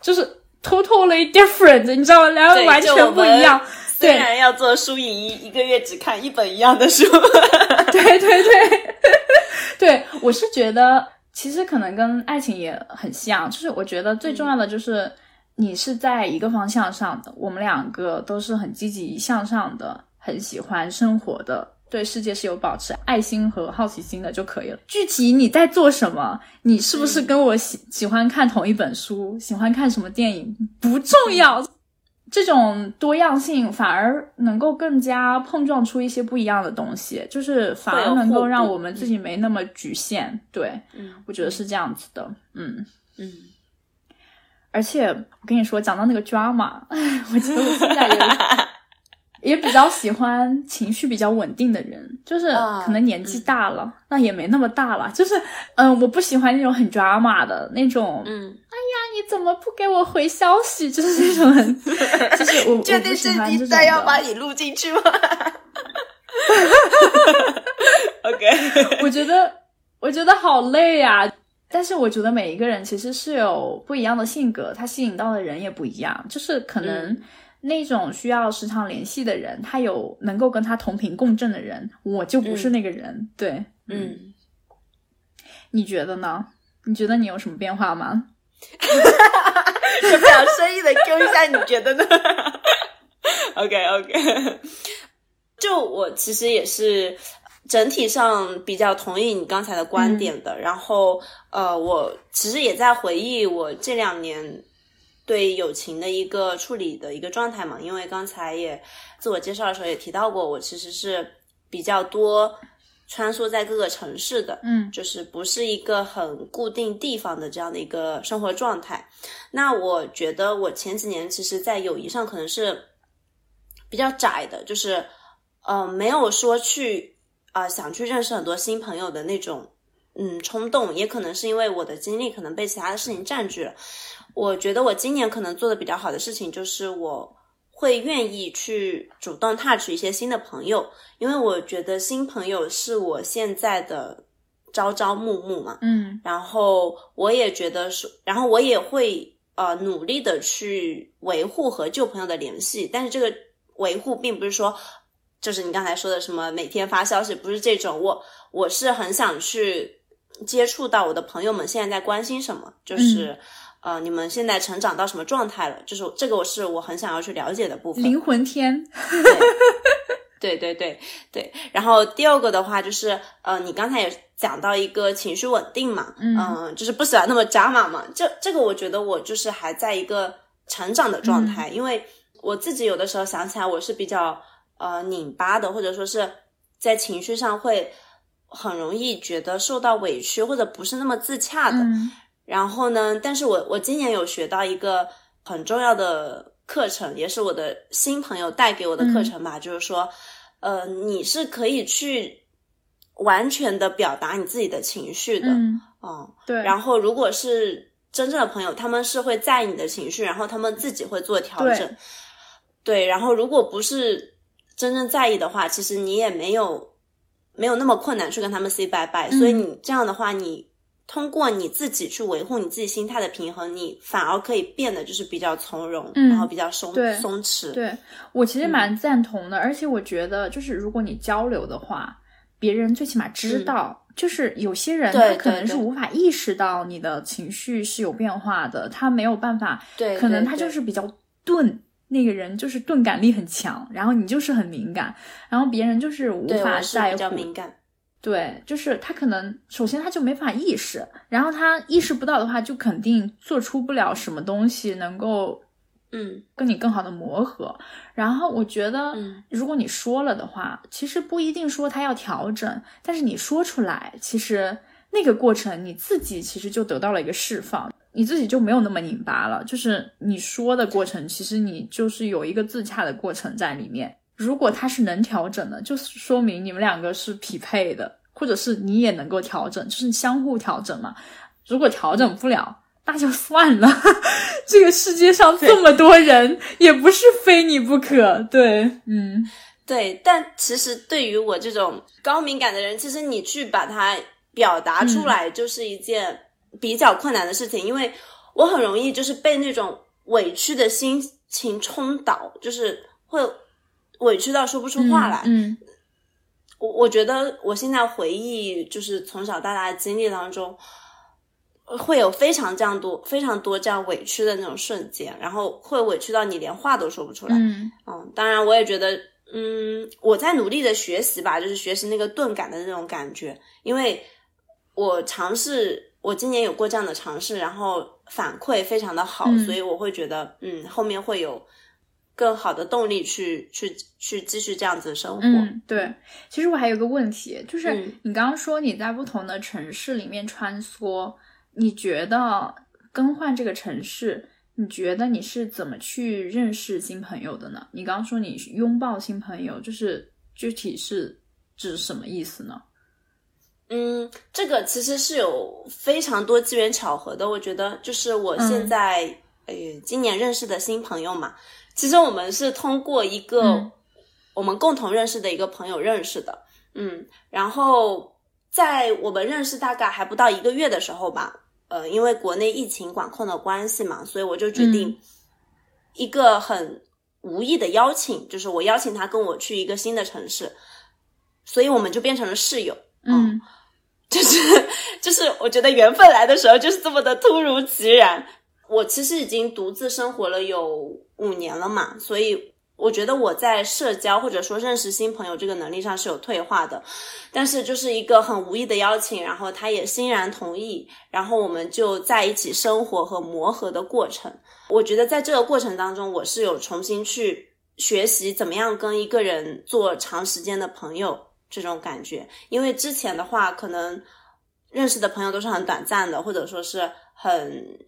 [SPEAKER 2] 就是 totally different，你知道吗？两个
[SPEAKER 1] 对
[SPEAKER 2] 完全不一样。
[SPEAKER 1] 虽然要做输赢一一个月只看一本一样的书，[laughs]
[SPEAKER 2] 对对 [laughs] 对，对 [laughs] 我是觉得其实可能跟爱情也很像，就是我觉得最重要的就是你是在一个方向上的，我们两个都是很积极向上的，很喜欢生活的。对世界是有保持爱心和好奇心的就可以了。具体你在做什么，你是不是跟我喜、喜欢看同一本书，喜欢看什么电影不重要，这种多样性反而能够更加碰撞出一些不一样的东西，就是反而能够让我们自己没那么局限。对，
[SPEAKER 1] 嗯
[SPEAKER 2] 我觉得是这样子的。嗯，
[SPEAKER 1] 嗯，
[SPEAKER 2] 而且我跟你说，讲到那个 drama，[laughs] 我觉得我现在也也比较喜欢情绪比较稳定的人，[laughs] 就是
[SPEAKER 1] 啊
[SPEAKER 2] 可能年纪大了，那也没那么大了，就是嗯，我不喜欢那种很 drama 的那种。
[SPEAKER 1] 嗯，哎呀
[SPEAKER 2] 你怎么不给我回消息？[laughs] 就是那种很，[laughs] 就是我我
[SPEAKER 1] 确定是你再要把你录进去吗？OK，
[SPEAKER 2] 我觉得，我觉得好累呀、但是我觉得每一个人其实是有不一样的性格，他吸引到的人也不一样。就是可能
[SPEAKER 1] 嗯
[SPEAKER 2] 那种需要时常联系的人，他有能够跟他同频共振的人，我就不是那个人。对，
[SPEAKER 1] 嗯，
[SPEAKER 2] 你觉得呢？你觉得你有什么变化吗？
[SPEAKER 1] 就不想生硬的 Q 一下，你觉得呢？OK OK，[laughs] 就我其实也是整体上比较同意你刚才的观点的。然后呃，我其实也在回忆我这两年对友情的一个处理的一个状态嘛，因为刚才也自我介绍的时候也提到过，我其实是比较多穿梭在各个城市的，
[SPEAKER 2] 嗯
[SPEAKER 1] 就是不是一个很固定地方的这样的一个生活状态。那我觉得我前几年其实，在友谊上可能是比较窄的，就是呃，没有说去啊、呃想去认识很多新朋友的那种嗯冲动，也可能是因为我的精力可能被其他的事情占据了。我觉得我今年可能做的比较好的事情就是我。会愿意去主动 touch 一些新的朋友，因为我觉得新朋友是我现在的朝朝暮暮嘛。
[SPEAKER 2] 嗯
[SPEAKER 1] 然后我也觉得是，然后我也会呃努力的去维护和旧朋友的联系，但是这个维护并不是说，就是你刚才说的什么每天发消息，不是这种，我我是很想去接触到我的朋友们现在在关心什么，就是、呃你们现在成长到什么状态了，就是这个我是我很想要去了解的部分。
[SPEAKER 2] 灵魂天，[laughs]
[SPEAKER 1] 对对对对，然后第二个的话就是，呃，你刚才也讲到一个情绪稳定嘛，
[SPEAKER 2] 嗯。
[SPEAKER 1] 就是不喜欢那么扎马嘛，这这个我觉得我就是还在一个成长的状态，因为我自己有的时候想起来我是比较呃拧巴的，或者说是在情绪上会很容易觉得受到委屈或者不是那么自洽的，
[SPEAKER 2] 嗯
[SPEAKER 1] 然后呢，但是我我今年有学到一个很重要的课程，也是我的新朋友带给我的课程吧，就是说，呃，你是可以去完全的表达你自己的情绪的，
[SPEAKER 2] 嗯，
[SPEAKER 1] 嗯，
[SPEAKER 2] 对，
[SPEAKER 1] 然后如果是真正的朋友，他们是会在意你的情绪，然后他们自己会做调整，
[SPEAKER 2] 对。
[SPEAKER 1] 对，然后如果不是真正在意的话，其实你也没有没有那么困难去跟他们 say bye bye，、
[SPEAKER 2] 嗯
[SPEAKER 1] 所以你这样的话，你通过你自己去维护你自己心态的平衡，你反而可以变得就是比较从容，
[SPEAKER 2] 嗯
[SPEAKER 1] 然后比较松
[SPEAKER 2] 对
[SPEAKER 1] 松弛，
[SPEAKER 2] 对我其实蛮赞同的，而且我觉得就是如果你交流的话，别人最起码知道，就是有些人他可能是无法意识到你的情绪是有变化的，他没有办法，
[SPEAKER 1] 对
[SPEAKER 2] 可能他就是比较钝。那个人就是钝感力很强，然后你就是很敏感，然后别人就是无法在乎。
[SPEAKER 1] 比较敏感。
[SPEAKER 2] 对，就是他可能首先他就没法意识，然后他意识不到的话，就肯定做出不了什么东西能够，
[SPEAKER 1] 嗯，
[SPEAKER 2] 跟你更好的磨合。然后我觉得，如果你说了的话，其实不一定说他要调整，但是你说出来，其实那个过程你自己其实就得到了一个释放，你自己就没有那么拧巴了。就是你说的过程，其实你就是有一个自洽的过程在里面。如果他是能调整的，就是说明你们两个是匹配的，或者是你也能够调整，就是相互调整嘛。如果调整不了，那就算了。[laughs] 这个世界上这么多人，也不是非你不可。对，嗯，
[SPEAKER 1] 对。但其实对于我这种高敏感的人，其实你去把它表达出来，就是一件比较困难的事情，因为我很容易就是被那种委屈的心情冲倒，就是会。委屈到说不出话来。
[SPEAKER 2] 嗯，
[SPEAKER 1] 我我觉得我现在回忆，就是从小到大的经历当中，会有非常这样多、非常多这样委屈的那种瞬间，然后会委屈到你连话都说不出来。
[SPEAKER 2] 嗯
[SPEAKER 1] 嗯，当然我也觉得，嗯，我在努力的学习吧，就是学习那个钝感的那种感觉，因为我尝试，我今年有过这样的尝试，然后反馈非常的好，所以我会觉得，嗯，后面会有。更好的动力去去去继续这样子的生活。
[SPEAKER 2] 嗯，对。其实我还有个问题，就是你刚刚说你在不同的城市里面穿梭，你觉得更换这个城市，你觉得你是怎么去认识新朋友的呢？你刚刚说你拥抱新朋友，就是具体是指什么意思呢？
[SPEAKER 1] 嗯，这个其实是有非常多机缘巧合的。我觉得就是我现在呃今年认识的新朋友嘛。其实我们是通过一个我们共同认识的一个朋友认识的，嗯，然后在我们认识大概还不到一个月的时候吧，呃，因为国内疫情管控的关系嘛，所以我就决定一个很无意的邀请，就是我邀请他跟我去一个新的城市，所以我们就变成了室友，
[SPEAKER 2] 嗯，[laughs]
[SPEAKER 1] 就是就是我觉得缘分来的时候就是这么的突如其然。我其实已经独自生活了有五年了嘛，所以我觉得我在社交或者说认识新朋友这个能力上是有退化的。但是就是一个很无意的邀请，然后他也欣然同意，然后我们就在一起生活和磨合的过程。我觉得在这个过程当中，我是有重新去学习怎么样跟一个人做长时间的朋友这种感觉。因为之前的话，可能认识的朋友都是很短暂的，或者说是很。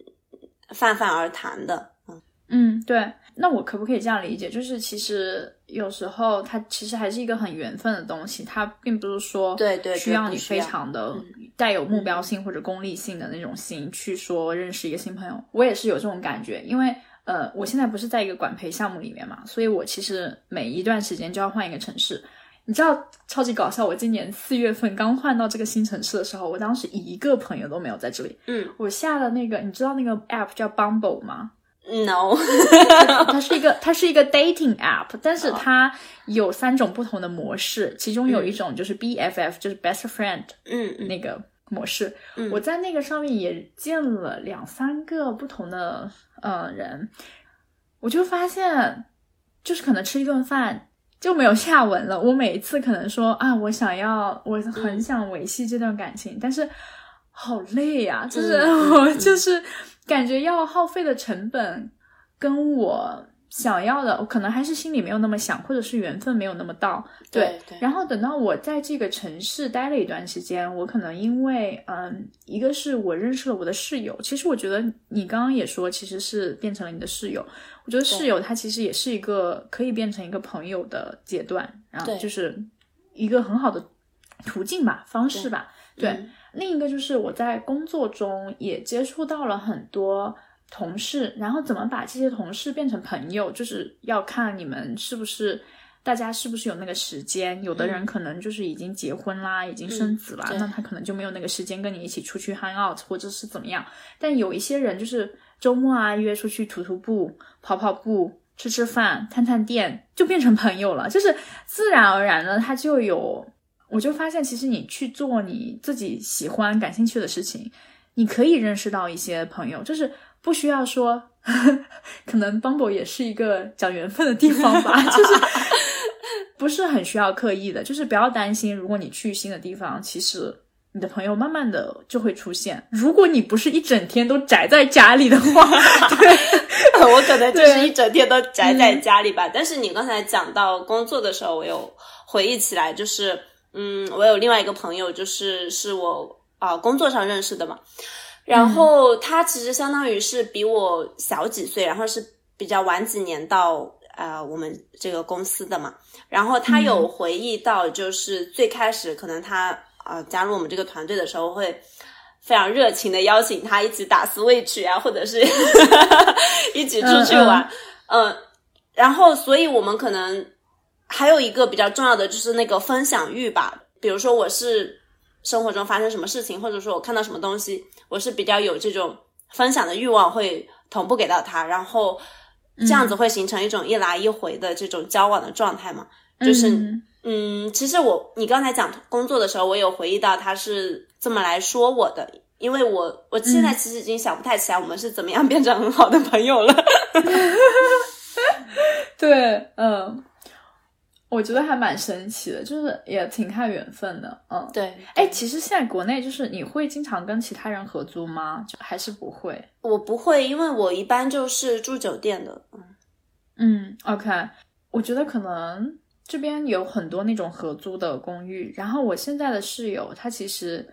[SPEAKER 1] 泛泛而谈的，
[SPEAKER 2] 嗯嗯，对。那我可不可以这样理解？就是其实有时候它其实还是一个很缘分的东西，它并不是说
[SPEAKER 1] 对对
[SPEAKER 2] 需要你非常的带有目标性或者功利性的那种心去说认识一个新朋友。我也是有这种感觉，因为呃，我现在不是在一个管培项目里面嘛，所以我其实每一段时间就要换一个城市。你知道超级搞笑！我今年四月份刚换到这个新城市的时候，我当时一个朋友都没有在这里。
[SPEAKER 1] 嗯，
[SPEAKER 2] 我下了那个，你知道那个 app 叫 Bumble 吗
[SPEAKER 1] ？No，[laughs]
[SPEAKER 2] 它是一个它是一个 dating app，但是它有三种不同的模式，其中有一种就是 BFF，就是 best friend，
[SPEAKER 1] 嗯，
[SPEAKER 2] 那个模式。我在那个上面也见了两三个不同的呃人，我就发现，就是可能吃一顿饭。就没有下文了。我每一次可能说啊，我想要，我很想维系这段感情，但是好累呀，就是 [laughs] 我就是感觉要耗费的成本跟我。想要的，我可能还是心里没有那么想，或者是缘分没有那么到。
[SPEAKER 1] 对，
[SPEAKER 2] 然后等到我在这个城市待了一段时间，我可能因为，嗯，一个是我认识了我的室友。其实我觉得你刚刚也说，其实是变成了你的室友。我觉得室友他其实也是一个可以变成一个朋友的阶段，然后就是一个很好的途径吧，方式吧。对，另一个就是我在工作中也接触到了很多。同事，然后怎么把这些同事变成朋友，就是要看你们是不是大家是不是有那个时间。有的人可能就是已经结婚啦，已经生子了，那他可能就没有那个时间跟你一起出去 hang out 或者是怎么样。但有一些人就是周末啊约出去徒徒步、跑跑步、吃吃饭、探探店，就变成朋友了。就是自然而然的，他就有。我就发现，其实你去做你自己喜欢、感兴趣的事情，你可以认识到一些朋友，就是。不需要说，[laughs] 可能 Bumble 也是一个讲缘分的地方吧，就是 [laughs] 不是很需要刻意的，就是不要担心，如果你去新的地方，其实你的朋友慢慢的就会出现。如果你不是一整天都宅在家里的话，[laughs] 对
[SPEAKER 1] 我可能就是一整天都宅在家里吧。但是你刚才讲到工作的时候，我有回忆起来，就是嗯，我有另外一个朋友，就是是我啊工作上认识的嘛。然后他其实相当于是比我小几岁，然后是比较晚几年到呃我们这个公司的嘛。然后他有回忆到，就是最开始可能他啊加入我们这个团队的时候，会非常热情的邀请他一起打 Switch 啊，或者是 [laughs] 一起出去玩。嗯，然后所以我们可能还有一个比较重要的就是那个分享欲吧。比如说我是生活中发生什么事情，或者说我看到什么东西。我是比较有这种分享的欲望，会同步给到他，然后这样子会形成一种一来一回的这种交往的状态嘛。就是，嗯，其实我你刚才讲工作的时候，我有回忆到他是这么来说我的，因为我我现在其实已经想不太起来我们是怎么样变成很好的朋友了。[laughs]
[SPEAKER 2] 对，嗯。我觉得还蛮神奇的，就是也挺看缘分的，嗯，
[SPEAKER 1] 对。
[SPEAKER 2] 哎，其实现在国内就是你会经常跟其他人合租吗？就还是不会？
[SPEAKER 1] 我不会，因为我一般就是住酒店的，嗯
[SPEAKER 2] 嗯。OK，我觉得可能这边有很多那种合租的公寓。然后我现在的室友，他其实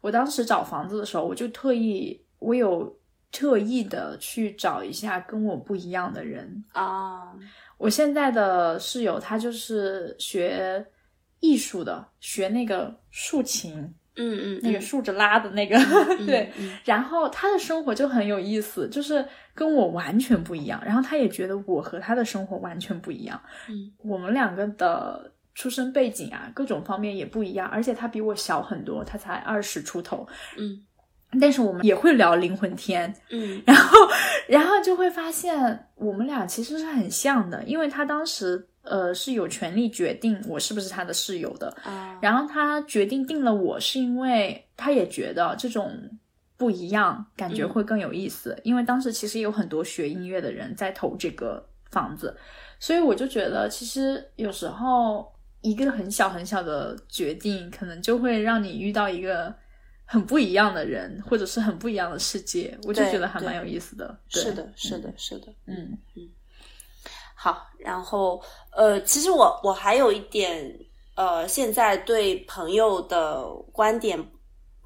[SPEAKER 2] 我当时找房子的时候，我就特意，我有特意的去找一下跟我不一样的人
[SPEAKER 1] 啊。
[SPEAKER 2] 我现在的室友他就是学艺术的，学那个竖琴，
[SPEAKER 1] 嗯嗯，
[SPEAKER 2] 那个竖着拉的那个，[laughs] 对。然后他的生活就很有意思，就是跟我完全不一样。然后他也觉得我和他的生活完全不一样。
[SPEAKER 1] 嗯，
[SPEAKER 2] 我们两个的出生背景啊，各种方面也不一样。而且他比我小很多，他才二十出头。
[SPEAKER 1] 嗯。
[SPEAKER 2] 但是我们也会聊灵魂天，
[SPEAKER 1] 嗯，[laughs]
[SPEAKER 2] 然后，然后就会发现我们俩其实是很像的，因为他当时呃是有权利决定我是不是他的室友的，
[SPEAKER 1] 啊，
[SPEAKER 2] 然后他决定定了我是因为他也觉得这种不一样感觉会更有意思，因为当时其实有很多学音乐的人在投这个房子，所以我就觉得其实有时候一个很小很小的决定，可能就会让你遇到一个。很不一样的人，或者是很不一样的世界，我就觉得还蛮有意思的。
[SPEAKER 1] 是的，是的，是的。
[SPEAKER 2] 嗯
[SPEAKER 1] 嗯。好，然后呃，其实我我还有一点呃，现在对朋友的观点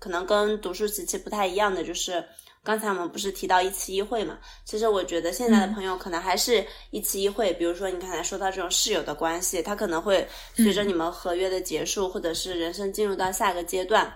[SPEAKER 1] 可能跟读书时期不太一样的，就是刚才我们不是提到一期一会嘛？其实我觉得现在的朋友可能还是一期一会。比如说你刚才说到这种室友的关系，他可能会随着你们合约的结束，或者是人生进入到下一个阶段。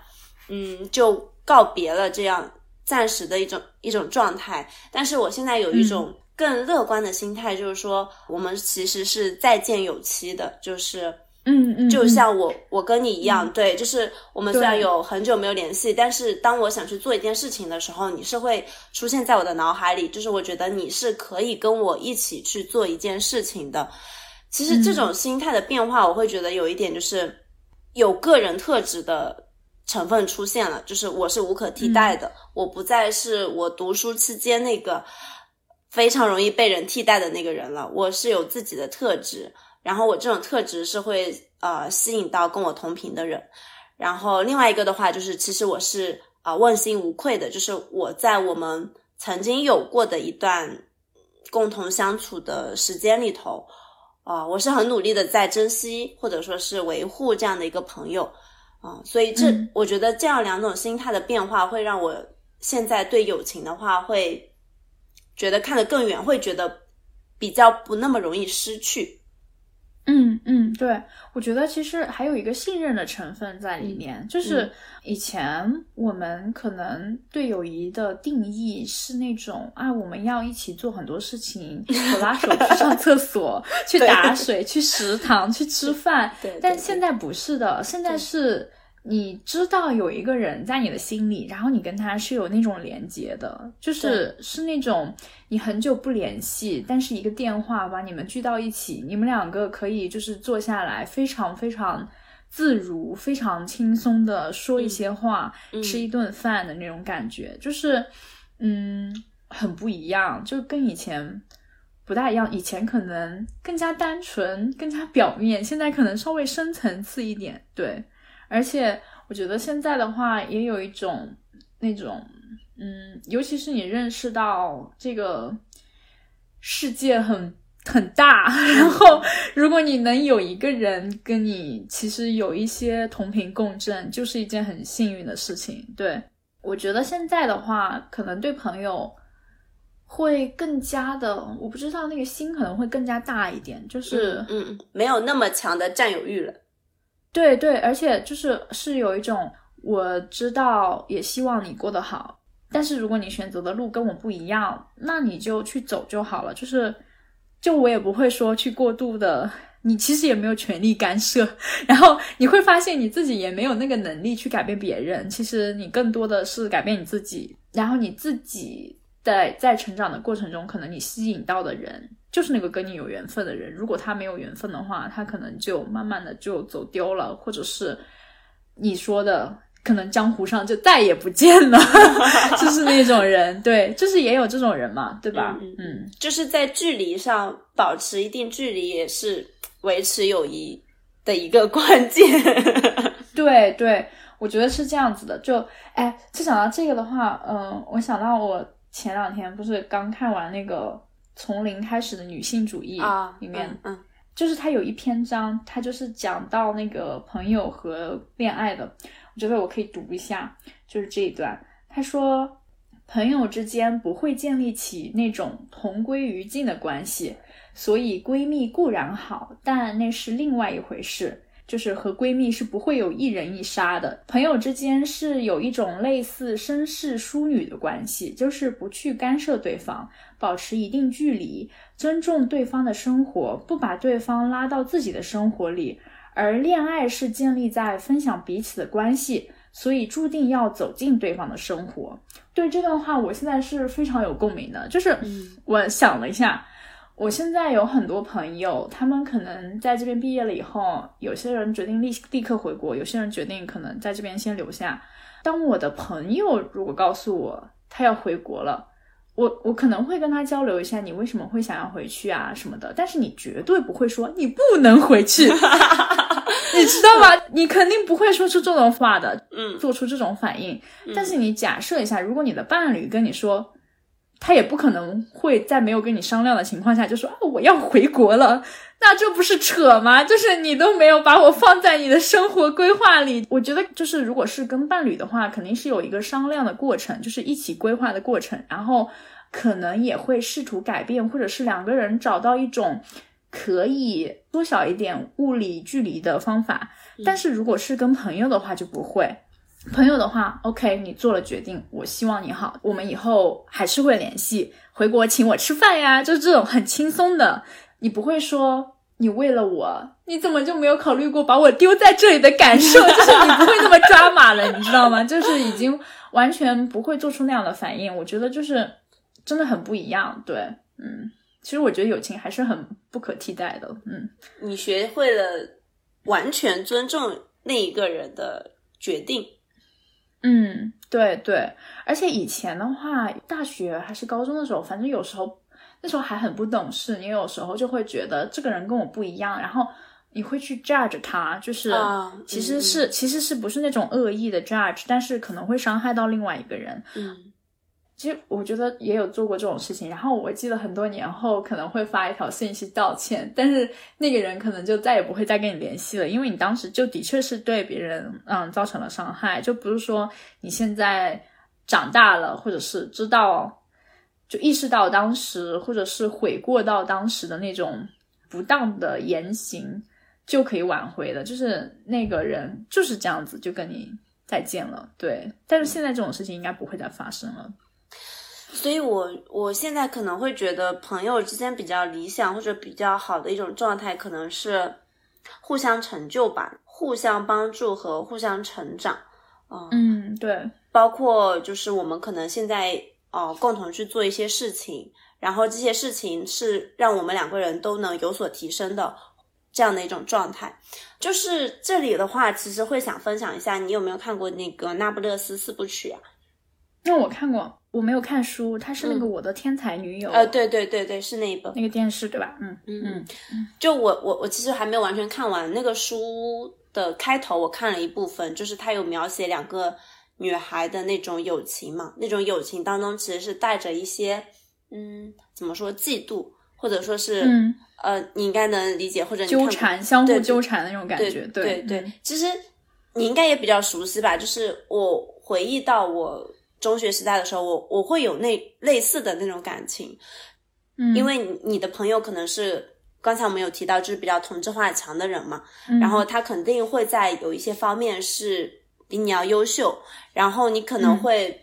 [SPEAKER 1] 嗯，就告别了这样暂时的一种一种状态。但是我现在有一种更乐观的心态，就是说我们其实是再见有期的，就是
[SPEAKER 2] 嗯嗯，
[SPEAKER 1] 就像我我跟你一样，对，就是我们虽然有很久没有联系，但是当我想去做一件事情的时候，你是会出现在我的脑海里，就是我觉得你是可以跟我一起去做一件事情的。其实这种心态的变化，我会觉得有一点就是有个人特质的。成分出现了，就是我是无可替代的，我不再是我读书期间那个非常容易被人替代的那个人了。我是有自己的特质，然后我这种特质是会呃吸引到跟我同频的人。然后另外一个的话，就是其实我是啊问心无愧的，就是我在我们曾经有过的一段共同相处的时间里头，啊，我是很努力的在珍惜或者说是维护这样的一个朋友。啊，所以这我觉得这样两种心态的变化，会让我现在对友情的话，会觉得看得更远，会觉得比较不那么容易失去。
[SPEAKER 2] 嗯嗯，对，我觉得其实还有一个信任的成分在里面，就是以前我们可能对友谊的定义是那种啊，我们要一起做很多事情，[laughs] 手拉手去上厕所、去打水、去食堂、去吃饭。
[SPEAKER 1] 对，
[SPEAKER 2] 但现在不是的，现在是。你知道有一个人在你的心里，然后你跟他是有那种连接的，就是是那种你很久不联系，但是一个电话把你们聚到一起，你们两个可以就是坐下来，非常非常自如、非常轻松的说一些话，吃一顿饭的那种感觉，就是，嗯，很不一样，就跟以前不大一样。以前可能更加单纯、更加表面，现在可能稍微深层次一点。对，而且我觉得现在的话，也有一种那种，嗯，尤其是你认识到这个世界很。很大，[laughs] 然后如果你能有一个人跟你其实有一些同频共振，就是一件很幸运的事情。对我觉得现在的话，可能对朋友会更加的，我不知道那个心可能会更加大一点，就是
[SPEAKER 1] 嗯，没有那么强的占有欲了。
[SPEAKER 2] 对对，而且就是是有一种我知道，也希望你过得好，但是如果你选择的路跟我不一样，那你就去走就好了，就是。就我也不会说去过度的，你其实也没有权利干涉，[laughs] 然后你会发现你自己也没有那个能力去改变别人，其实你更多的是改变你自己，然后你自己在在成长的过程中，可能你吸引到的人就是那个跟你有缘分的人，如果他没有缘分的话，他可能就慢慢的就走丢了，或者是你说的。可能江湖上就再也不见了，[laughs] 就是那种人，对，就是也有这种人嘛，对吧？
[SPEAKER 1] 嗯，就是在距离上保持一定距离，也是维持友谊的一个关键。[laughs]
[SPEAKER 2] 对对，我觉得是这样子的。就哎，就想到这个的话，嗯，我想到我前两天不是刚看完那个从零开始的女性主义
[SPEAKER 1] 啊，
[SPEAKER 2] 里面，
[SPEAKER 1] 嗯，
[SPEAKER 2] 就是它有一篇章，它就是讲到那个朋友和恋爱的。我觉得我可以读一下，就是这一段。他说：“朋友之间不会建立起那种同归于尽的关系，所以闺蜜固然好，但那是另外一回事。就是和闺蜜是不会有一人一杀的。朋友之间是有一种类似绅士淑女的关系，就是不去干涉对方，保持一定距离，尊重对方的生活，不把对方拉到自己的生活里。”而恋爱是建立在分享彼此的关系，所以注定要走进对方的生活。对这段话，我现在是非常有共鸣的。就是我想了一下，我现在有很多朋友，他们可能在这边毕业了以后，有些人决定立立刻回国，有些人决定可能在这边先留下。当我的朋友如果告诉我他要回国了，我我可能会跟他交流一下，你为什么会想要回去啊什么的，但是你绝对不会说你不能回去，[laughs] 你知道吗？你肯定不会说出这种话的，
[SPEAKER 1] 嗯，
[SPEAKER 2] 做出这种反应。但是你假设一下，如果你的伴侣跟你说，他也不可能会在没有跟你商量的情况下就说啊我要回国了。那这不是扯吗？就是你都没有把我放在你的生活规划里。我觉得，就是如果是跟伴侣的话，肯定是有一个商量的过程，就是一起规划的过程，然后可能也会试图改变，或者是两个人找到一种可以缩小一点物理距离的方法。但是如果是跟朋友的话，就不会。朋友的话，OK，你做了决定，我希望你好，我们以后还是会联系，回国请我吃饭呀，就是这种很轻松的。你不会说你为了我，你怎么就没有考虑过把我丢在这里的感受？[laughs] 就是你不会那么抓马了，你知道吗？就是已经完全不会做出那样的反应。我觉得就是真的很不一样。对，嗯，其实我觉得友情还是很不可替代的。嗯，
[SPEAKER 1] 你学会了完全尊重那一个人的决定。
[SPEAKER 2] 嗯，对对，而且以前的话，大学还是高中的时候，反正有时候。那时候还很不懂事，你有时候就会觉得这个人跟我不一样，然后你会去 judge 他，就是其实是其实是不是那种恶意的 judge，但是可能会伤害到另外一个人。
[SPEAKER 1] 嗯，
[SPEAKER 2] 其实我觉得也有做过这种事情，然后我记得很多年后可能会发一条信息道歉，但是那个人可能就再也不会再跟你联系了，因为你当时就的确是对别人嗯造成了伤害，就不是说你现在长大了或者是知道。就意识到当时，或者是悔过到当时的那种不当的言行，就可以挽回的。就是那个人就是这样子，就跟你再见了。对，但是现在这种事情应该不会再发生了。
[SPEAKER 1] 所以，我我现在可能会觉得，朋友之间比较理想或者比较好的一种状态，可能是互相成就吧，互相帮助和互相成长。
[SPEAKER 2] 嗯，对，
[SPEAKER 1] 包括就是我们可能现在。哦，共同去做一些事情，然后这些事情是让我们两个人都能有所提升的这样的一种状态。就是这里的话，其实会想分享一下，你有没有看过那个《那不勒斯四部曲》啊？
[SPEAKER 2] 那我看过，我没有看书，它是那个《我的天才女友》
[SPEAKER 1] 呃，对对对对，是那一本
[SPEAKER 2] 那个电视对吧？
[SPEAKER 1] 嗯嗯嗯，就我我我其实还没有完全看完那个书的开头，我看了一部分，就是它有描写两个女孩的那种友情嘛，那种友情当中其实是带着一些嗯，怎么说嫉妒，或者说是呃，你应该能理解或者
[SPEAKER 2] 纠缠，相互纠缠的那种感觉，
[SPEAKER 1] 对对，其实你应该也比较熟悉吧？就是我回忆到我。中学时代的时候，我我会有那类似的那种感情，
[SPEAKER 2] 嗯，
[SPEAKER 1] 因为你的朋友可能是刚才我们有提到，就是比较同质化强的人嘛，然后他肯定会在有一些方面是比你要优秀，然后你可能会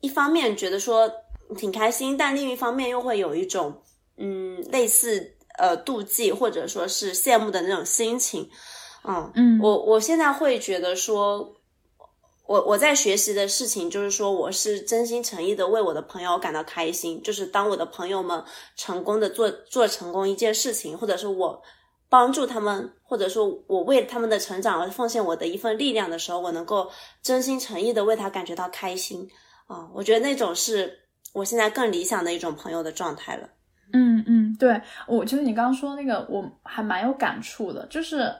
[SPEAKER 1] 一方面觉得说挺开心，但另一方面又会有一种嗯类似呃妒忌或者说是羡慕的那种心情，嗯
[SPEAKER 2] 嗯，
[SPEAKER 1] 我我现在会觉得说。我我在学习的事情就是说，我是真心诚意的为我的朋友感到开心。就是当我的朋友们成功的做做成功一件事情，或者是我帮助他们，或者说我为他们的成长而奉献我的一份力量的时候，我能够真心诚意的为他感觉到开心啊！我觉得那种是我现在更理想的一种朋友的状态了。
[SPEAKER 2] 嗯嗯，对，我觉得你刚刚说那个我还蛮有感触的，就是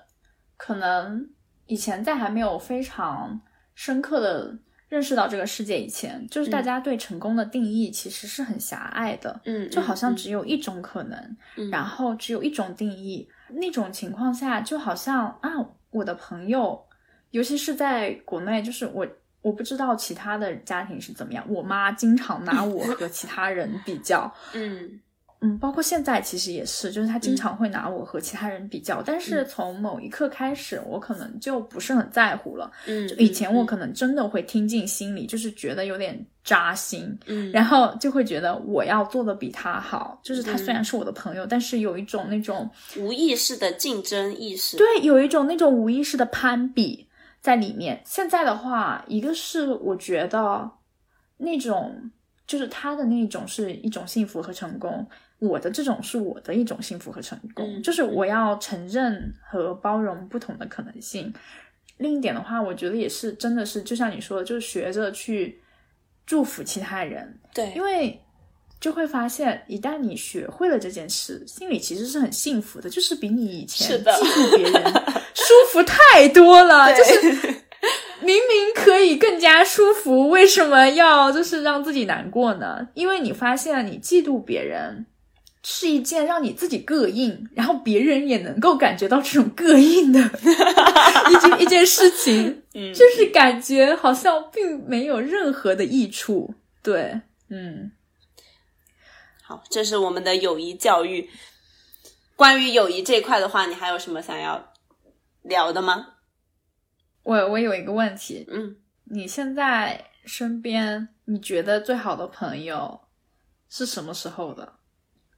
[SPEAKER 2] 可能以前在还没有非常。深刻的认识到这个世界以前，就是大家对成功的定义其实是很狭隘的，
[SPEAKER 1] 嗯，
[SPEAKER 2] 就好像只有一种可能，然后只有一种定义。那种情况下，就好像啊，我的朋友，尤其是在国内，就是我，我不知道其他的家庭是怎么样。我妈经常拿我和其他人比较，
[SPEAKER 1] 嗯。
[SPEAKER 2] 嗯，包括现在其实也是，就是他经常会拿我和其他人比较，但是从某一刻开始，我可能就不是很在乎了。
[SPEAKER 1] 嗯，
[SPEAKER 2] 以前我可能真的会听进心里，就是觉得有点扎心。
[SPEAKER 1] 嗯，
[SPEAKER 2] 然后就会觉得我要做的比他好，就是他虽然是我的朋友，但是有一种那种
[SPEAKER 1] 无意识的竞争意识。
[SPEAKER 2] 对，有一种那种无意识的攀比在里面。现在的话，一个是我觉得那种就是他的那种是一种幸福和成功。我的这种是我的一种幸福和成功，就是我要承认和包容不同的可能性。另一点的话，我觉得也是，真的是就像你说的，就是学着去祝福其他人。
[SPEAKER 1] 对，
[SPEAKER 2] 因为就会发现，一旦你学会了这件事，心里其实是很幸福的，就是比你以前嫉妒别人 [laughs] 舒服太多了。就是明明可以更加舒服，为什么要就是让自己难过呢？因为你发现你嫉妒别人。是一件让你自己膈应，然后别人也能够感觉到这种膈应的 [laughs] 一件一件事情，
[SPEAKER 1] 嗯，
[SPEAKER 2] 就是感觉好像并没有任何的益处。对，嗯，
[SPEAKER 1] 好，这是我们的友谊教育。关于友谊这一块的话，你还有什么想要聊的吗？
[SPEAKER 2] 我我有一个问题，
[SPEAKER 1] 嗯，
[SPEAKER 2] 你现在身边你觉得最好的朋友是什么时候的？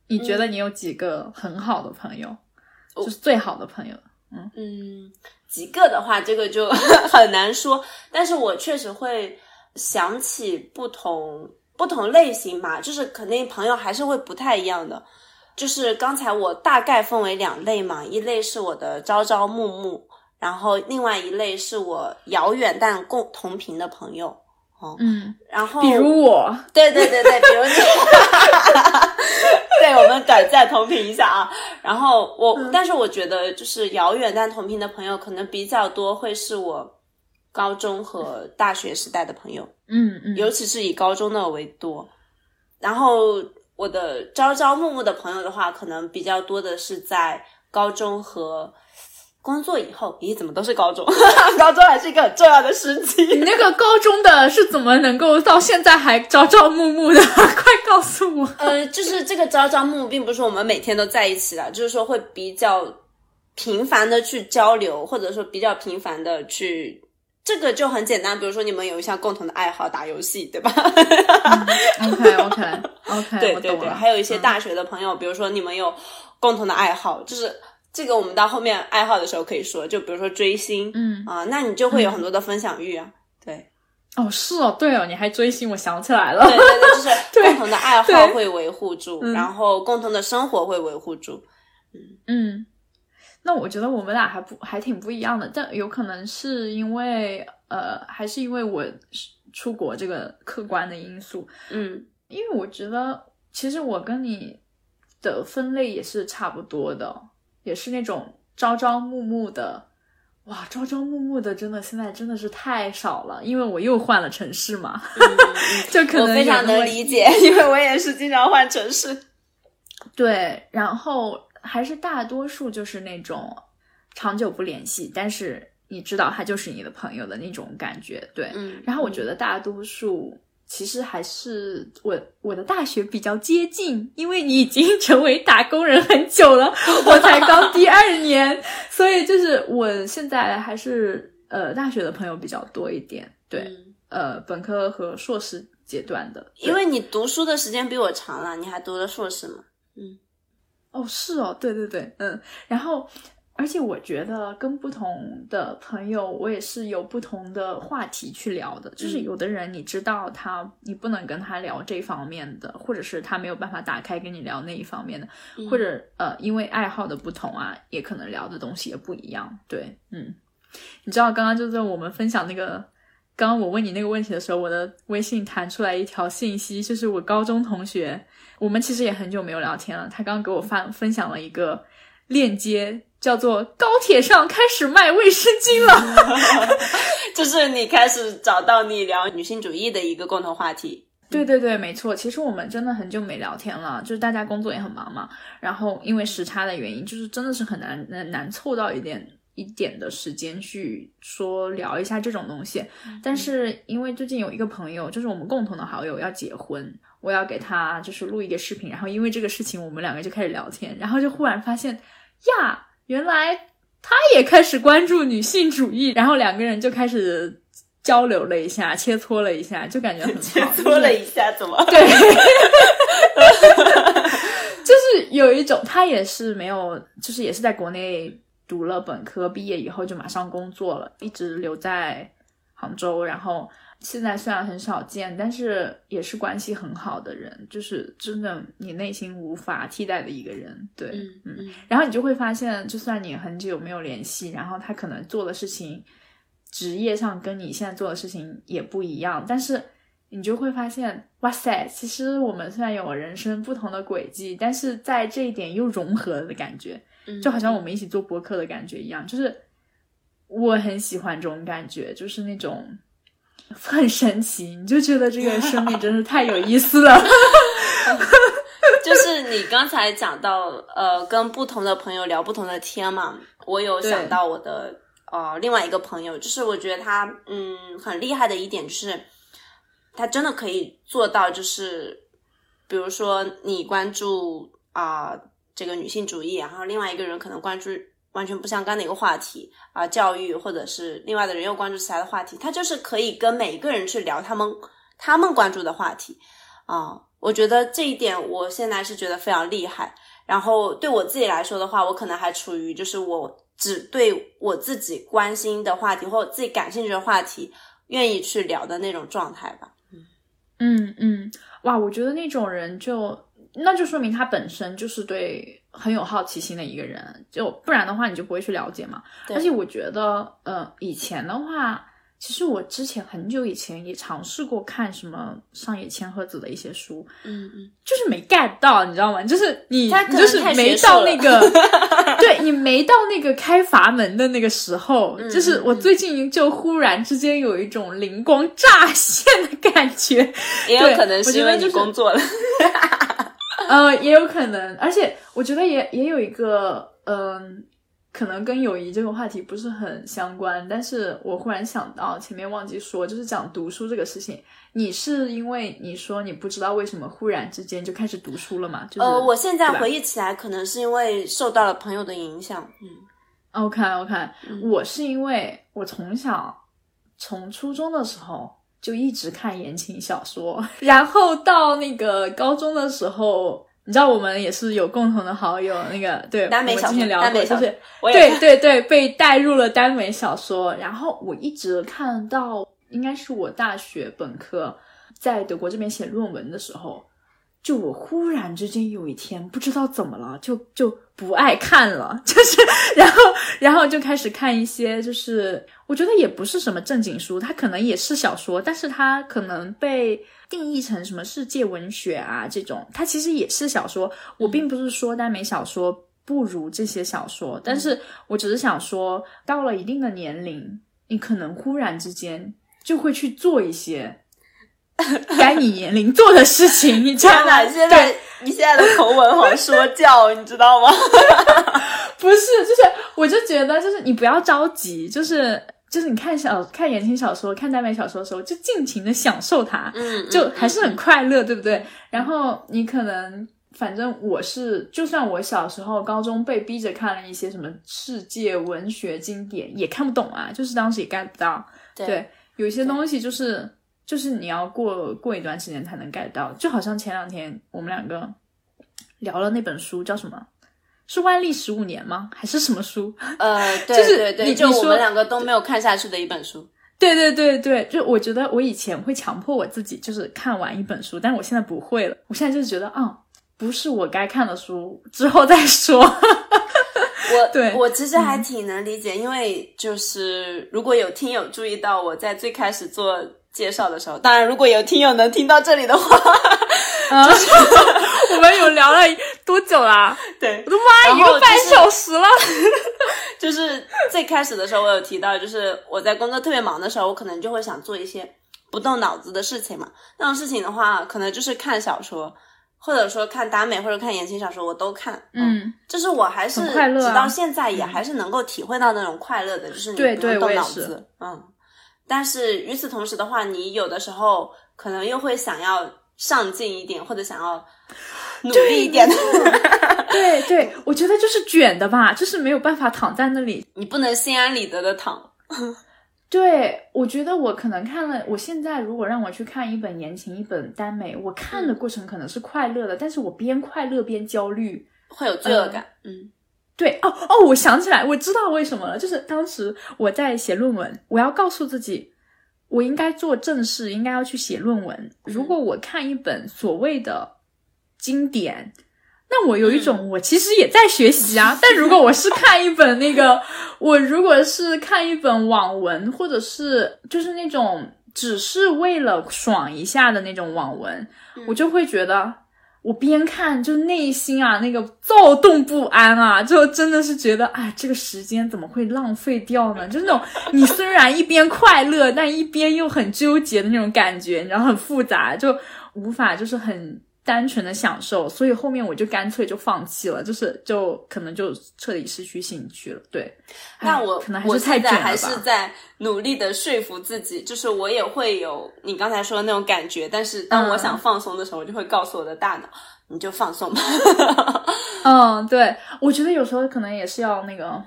[SPEAKER 2] 你觉得你有几个很好的朋友，就是最好的朋友？
[SPEAKER 1] 嗯嗯，几个的话，这个就 [laughs] 很难说。但是我确实会想起不同不同类型吧，就是肯定朋友还是会不太一样的。就是刚才我大概分为两类嘛，一类是我的朝朝暮暮，然后另外一类是我遥远但共同频的朋友。
[SPEAKER 2] 嗯，
[SPEAKER 1] 然后
[SPEAKER 2] 比如我，
[SPEAKER 1] 对对对对，比如你，[laughs] 对我们短暂同频一下啊。然后我，但是我觉得就是遥远但同频的朋友可能比较多，会是我高中和大学时代的朋友，
[SPEAKER 2] 嗯嗯，
[SPEAKER 1] 尤其是以高中的为多。然后我的朝朝暮暮的朋友的话，可能比较多的是在高中和。工作以后，咦，怎么都是高中？[laughs] 高中还是一个很重要的时期。
[SPEAKER 2] 你那个高中的是怎么能够到现在还朝朝暮暮的？快告诉我。
[SPEAKER 1] 呃，就是这个朝朝暮暮，并不是说我们每天都在一起的，就是说会比较频繁的去交流，或者说比较频繁的去，这个就很简单。比如说你们有一项共同的爱好，打游戏，对吧
[SPEAKER 2] ？OK OK OK，
[SPEAKER 1] 对对对，还有一些大学的朋友，比如说你们有共同的爱好，就是。这个我们到后面爱好的时候可以说，就比如说追星，
[SPEAKER 2] 嗯。
[SPEAKER 1] 啊，那你就会有很多的分享欲啊。对，
[SPEAKER 2] 哦，是哦，对哦，你还追星，我想起来了，
[SPEAKER 1] 对对对，[laughs] 就是共同的爱好会维护住，然后共同的生活会维护住。
[SPEAKER 2] 嗯。嗯，那我觉得我们俩还不还挺不一样的，但有可能是因为呃，还是因为我出国这个客观的因素，
[SPEAKER 1] 嗯。
[SPEAKER 2] 因为我觉得其实我跟你的分类也是差不多的，也是那种朝朝暮暮的。哇，朝朝暮暮的，真的现在真的是太少了，因为我又换了城市嘛，[laughs] 就可能
[SPEAKER 1] 我非常能理解，因为我也是经常换城市。[laughs]
[SPEAKER 2] 对，然后还是大多数就是那种长久不联系，但是你知道他就是你的朋友的那种感觉。对，
[SPEAKER 1] 嗯
[SPEAKER 2] 然后我觉得大多数其实还是我我的大学比较接近，因为你已经 [laughs] 成为打工人很久了，我才刚第二年，所以就是我现在还是呃大学的朋友比较多一点。对，
[SPEAKER 1] 嗯
[SPEAKER 2] 呃，本科和硕士阶段的，
[SPEAKER 1] 因为你读书的时间比我长了，你还读了硕士嘛？
[SPEAKER 2] 哦，是哦，对对对，嗯，然后，而且我觉得跟不同的朋友，我也是有不同的话题去聊的。就是
[SPEAKER 1] 嗯
[SPEAKER 2] 有的人你知道他，你不能跟他聊这方面的，或者是他没有办法打开跟你聊那一方面的，
[SPEAKER 1] 嗯
[SPEAKER 2] 或者呃，因为爱好的不同啊，也可能聊的东西也不一样。对，嗯，你知道刚刚就在我们分享那个。刚刚我问你那个问题的时候，我的微信弹出来一条信息，就是我高中同学，我们其实也很久没有聊天了。他刚刚给我发分享了一个链接，叫做“高铁上开始卖卫生巾了”。[laughs]
[SPEAKER 1] 就是你开始找到你聊女性主义的一个共同话题。
[SPEAKER 2] 对对对，没错。其实我们真的很久没聊天了，就是大家工作也很忙嘛，然后因为时差的原因，就是真的是很难难难凑到一点一点的时间去说聊一下这种东西。但是因为最近有一个朋友，就是我们共同的好友要结婚，我要给他就是录一个视频，然后因为这个事情，我们两个就开始聊天，然后就忽然发现呀，原来他也开始关注女性主义，然后两个人就开始。交流了一下，切磋了一下，就感觉很好。[laughs]
[SPEAKER 1] 切磋了一下，怎么？
[SPEAKER 2] 对，[laughs] 就是有一种，他也是没有，就是也是在国内读了本科，毕业以后就马上工作了，一直留在杭州，然后现在虽然很少见，但是也是关系很好的人，就是真的你内心无法替代的一个人。对，
[SPEAKER 1] 嗯嗯
[SPEAKER 2] 然后你就会发现，就算你很久没有联系，然后他可能做的事情，职业上跟你现在做的事情也不一样，但是你就会发现，哇塞，其实我们虽然有人生不同的轨迹，但是在这一点又融合了的感觉，
[SPEAKER 1] 嗯，
[SPEAKER 2] 就好像我们一起做博客的感觉一样，就是我很喜欢这种感觉，就是那种很神奇，你就觉得这个生命真是太有意思了。[laughs]
[SPEAKER 1] 就是你刚才讲到，呃，跟不同的朋友聊不同的天嘛，我有想到我的呃另外一个朋友，就是我觉得他嗯很厉害的一点就是，他真的可以做到，就是比如说你关注啊、这个女性主义，然后另外一个人可能关注完全不相干的一个话题啊、教育，或者是另外的人又关注其他的话题，他就是可以跟每一个人去聊他们他们关注的话题啊、我觉得这一点我现在是觉得非常厉害。然后对我自己来说的话，我可能还处于就是我只对我自己关心的话题或者自己感兴趣的话题愿意去聊的那种状态吧。
[SPEAKER 2] 嗯嗯，哇，我觉得那种人就那就说明他本身就是对很有好奇心的一个人，就不然的话你就不会去了解嘛。而且我觉得，呃，以前的话，其实我之前很久以前也尝试过看什么上野千鹤子的一些书，
[SPEAKER 1] 嗯嗯，
[SPEAKER 2] 就是没 get 到，你知道吗？就是你就是没到那个，对你没到那个开阀门的那个时候。
[SPEAKER 1] 嗯
[SPEAKER 2] 就是我最近就忽然之间有一种灵光乍现的感觉，
[SPEAKER 1] 也有
[SPEAKER 2] 对
[SPEAKER 1] 可能是因为你工作了。[laughs] [laughs]
[SPEAKER 2] 呃，也有可能，而且我觉得也也有一个，嗯、可能跟友谊这个话题不是很相关，但是我忽然想到前面忘记说，就是讲读书这个事情，你是因为你说你不知道为什么忽然之间就开始读书了嘛？就是、
[SPEAKER 1] 呃，我现在回忆起来，可能是因为受到了朋友的影响。嗯
[SPEAKER 2] OK OK，、
[SPEAKER 1] 嗯
[SPEAKER 2] 我是因为我从小从初中的时候就一直看言情小说，[laughs] 然后到那个高中的时候，你知道我们也是有共同的好友，那个对，
[SPEAKER 1] 耽美小说
[SPEAKER 2] 我们之前聊过，就是对对对，被带入了耽美小说，然后我一直看到应该是我大学本科在德国这边写论文的时候。就我忽然之间有一天不知道怎么了，就就不爱看了，[laughs] 就是然后然后就开始看一些，就是我觉得也不是什么正经书，它可能也是小说，但是它可能被定义成什么世界文学啊这种，它其实也是小说。我并不是说耽美小说不如这些小说，但是我只是想说，到了一定的年龄，你可能忽然之间就会去做一些。[laughs] 该你年龄做的事情，你知道吗？
[SPEAKER 1] 现在你现在的口吻好说教，你知道吗？[laughs]
[SPEAKER 2] 不是，就是我就觉得，就是你不要着急，就是就是你看小看言情小说、看耽美小说的时候，就尽情的享受它，
[SPEAKER 1] 嗯，
[SPEAKER 2] 就还是很快乐，对不对？然后你可能，反正我是，就算我小时候高中被逼着看了一些什么世界文学经典，也看不懂啊，就是当时也 get 不到。对，有一些东西就是。就是你要过过一段时间才能 get 到，就好像前两天我们两个聊了那本书，叫什么？是万历十五年吗？还是什么书？[laughs]
[SPEAKER 1] 呃，[laughs] 对
[SPEAKER 2] 对
[SPEAKER 1] 对，就我们两个都没有看下去的一本书。[laughs]
[SPEAKER 2] 对对对对，就我觉得我以前会强迫我自己，就是看完一本书，但是我现在不会了。我现在就是觉得，啊，不是我该看的书，之后再说。
[SPEAKER 1] 我
[SPEAKER 2] 对
[SPEAKER 1] 我其实还挺能理解，因为就是如果有听友注意到我在最开始做。介绍的时候，当然如果有听友能听到这里的话，就是
[SPEAKER 2] 我们有聊了多久啦？
[SPEAKER 1] 对，
[SPEAKER 2] 我的妈，一个半小时了。[laughs]
[SPEAKER 1] 就是最开始的时候，我有提到，就是我在工作特别忙的时候，我可能就会想做一些不动脑子的事情嘛。那种事情的话，可能就是看小说，或者说看耽美或者看言情小说，我都看。嗯，就是我还是直到现在也还是能够体会到那种快乐的，就是你不用动脑子。嗯。但是与此同时的话，你有的时候可能又会想要上进一点，或者想要努力一点。[laughs]
[SPEAKER 2] 对对，我觉得就是卷的吧，就是没有办法躺在那里，
[SPEAKER 1] 你不能心安理得的躺。[laughs]
[SPEAKER 2] 对，我觉得我可能看了，我现在如果让我去看一本言情、一本耽美，我看的过程可能是快乐的，但是我边快乐边焦虑，
[SPEAKER 1] 会有罪恶感。嗯。
[SPEAKER 2] 对哦哦，我想起来，我知道为什么了，就是当时我在写论文，我要告诉自己，我应该做正事，应该要去写论文。如果我看一本所谓的经典，那我有一种我其实也在学习啊。但如果我是 [laughs] 看一本那个，我如果是看一本网文，或者是就是那种只是为了爽一下的那种网文，我就会觉得。我边看就内心啊那个躁动不安啊，就真的是觉得哎，这个时间怎么会浪费掉呢？就那种你虽然一边快乐，但一边又很纠结的那种感觉，你知道很复杂，就无法就是很。单纯的享受，所以后面我就干脆就放弃了，就是就可能就彻底失去兴趣了。对，
[SPEAKER 1] 那我
[SPEAKER 2] 可能还是太卷了
[SPEAKER 1] 还是在努力的说服自己，就是我也会有你刚才说的那种感觉，但是当我想放松的时候，我就会告诉我的大脑，你就放松吧。
[SPEAKER 2] 嗯，对，我觉得有时候可能也是要那个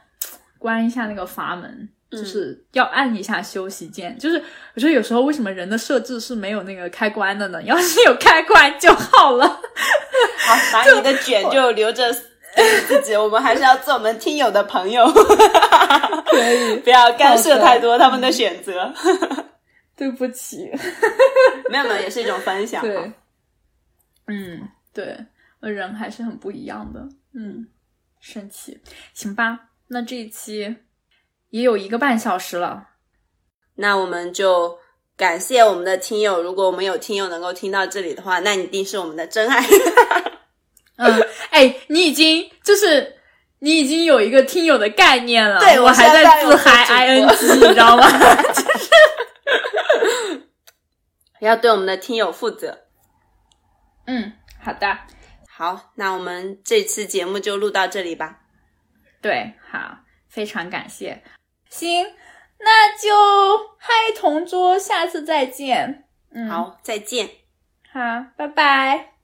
[SPEAKER 2] 关一下那个阀门。就是要按一下休息键，就是我觉得有时候为什么人的设置是没有那个开关的呢？[laughs] 要是有开关就好了。
[SPEAKER 1] 好，把 [laughs] 你的卷就留着自己，我们还是要做我们听友的朋友，[laughs]
[SPEAKER 2] 可以
[SPEAKER 1] 不要干涉太多他们的选择。
[SPEAKER 2] 对不起，
[SPEAKER 1] 没有没有，也是一种分享。
[SPEAKER 2] 对，嗯，对，人还是很不一样的。嗯，生气，行吧，那这一期。也有一个半小时了，
[SPEAKER 1] 那我们就感谢我们的听友。如果我们有听友能够听到这里的话，那你一定是我们的真爱。[laughs]
[SPEAKER 2] 嗯，哎，你已经就是你已经有一个听友的概念了，
[SPEAKER 1] 对
[SPEAKER 2] 我还在自嗨 i n g，你知道吗？就 [laughs] 是
[SPEAKER 1] 要对我们的听友负责。
[SPEAKER 2] 嗯，好的，
[SPEAKER 1] 好，那我们这次节目就录到这里吧。
[SPEAKER 2] 对，好，非常感谢。行，那就嗨同桌，下次再见。
[SPEAKER 1] 嗯，好，再见。
[SPEAKER 2] 好，拜拜。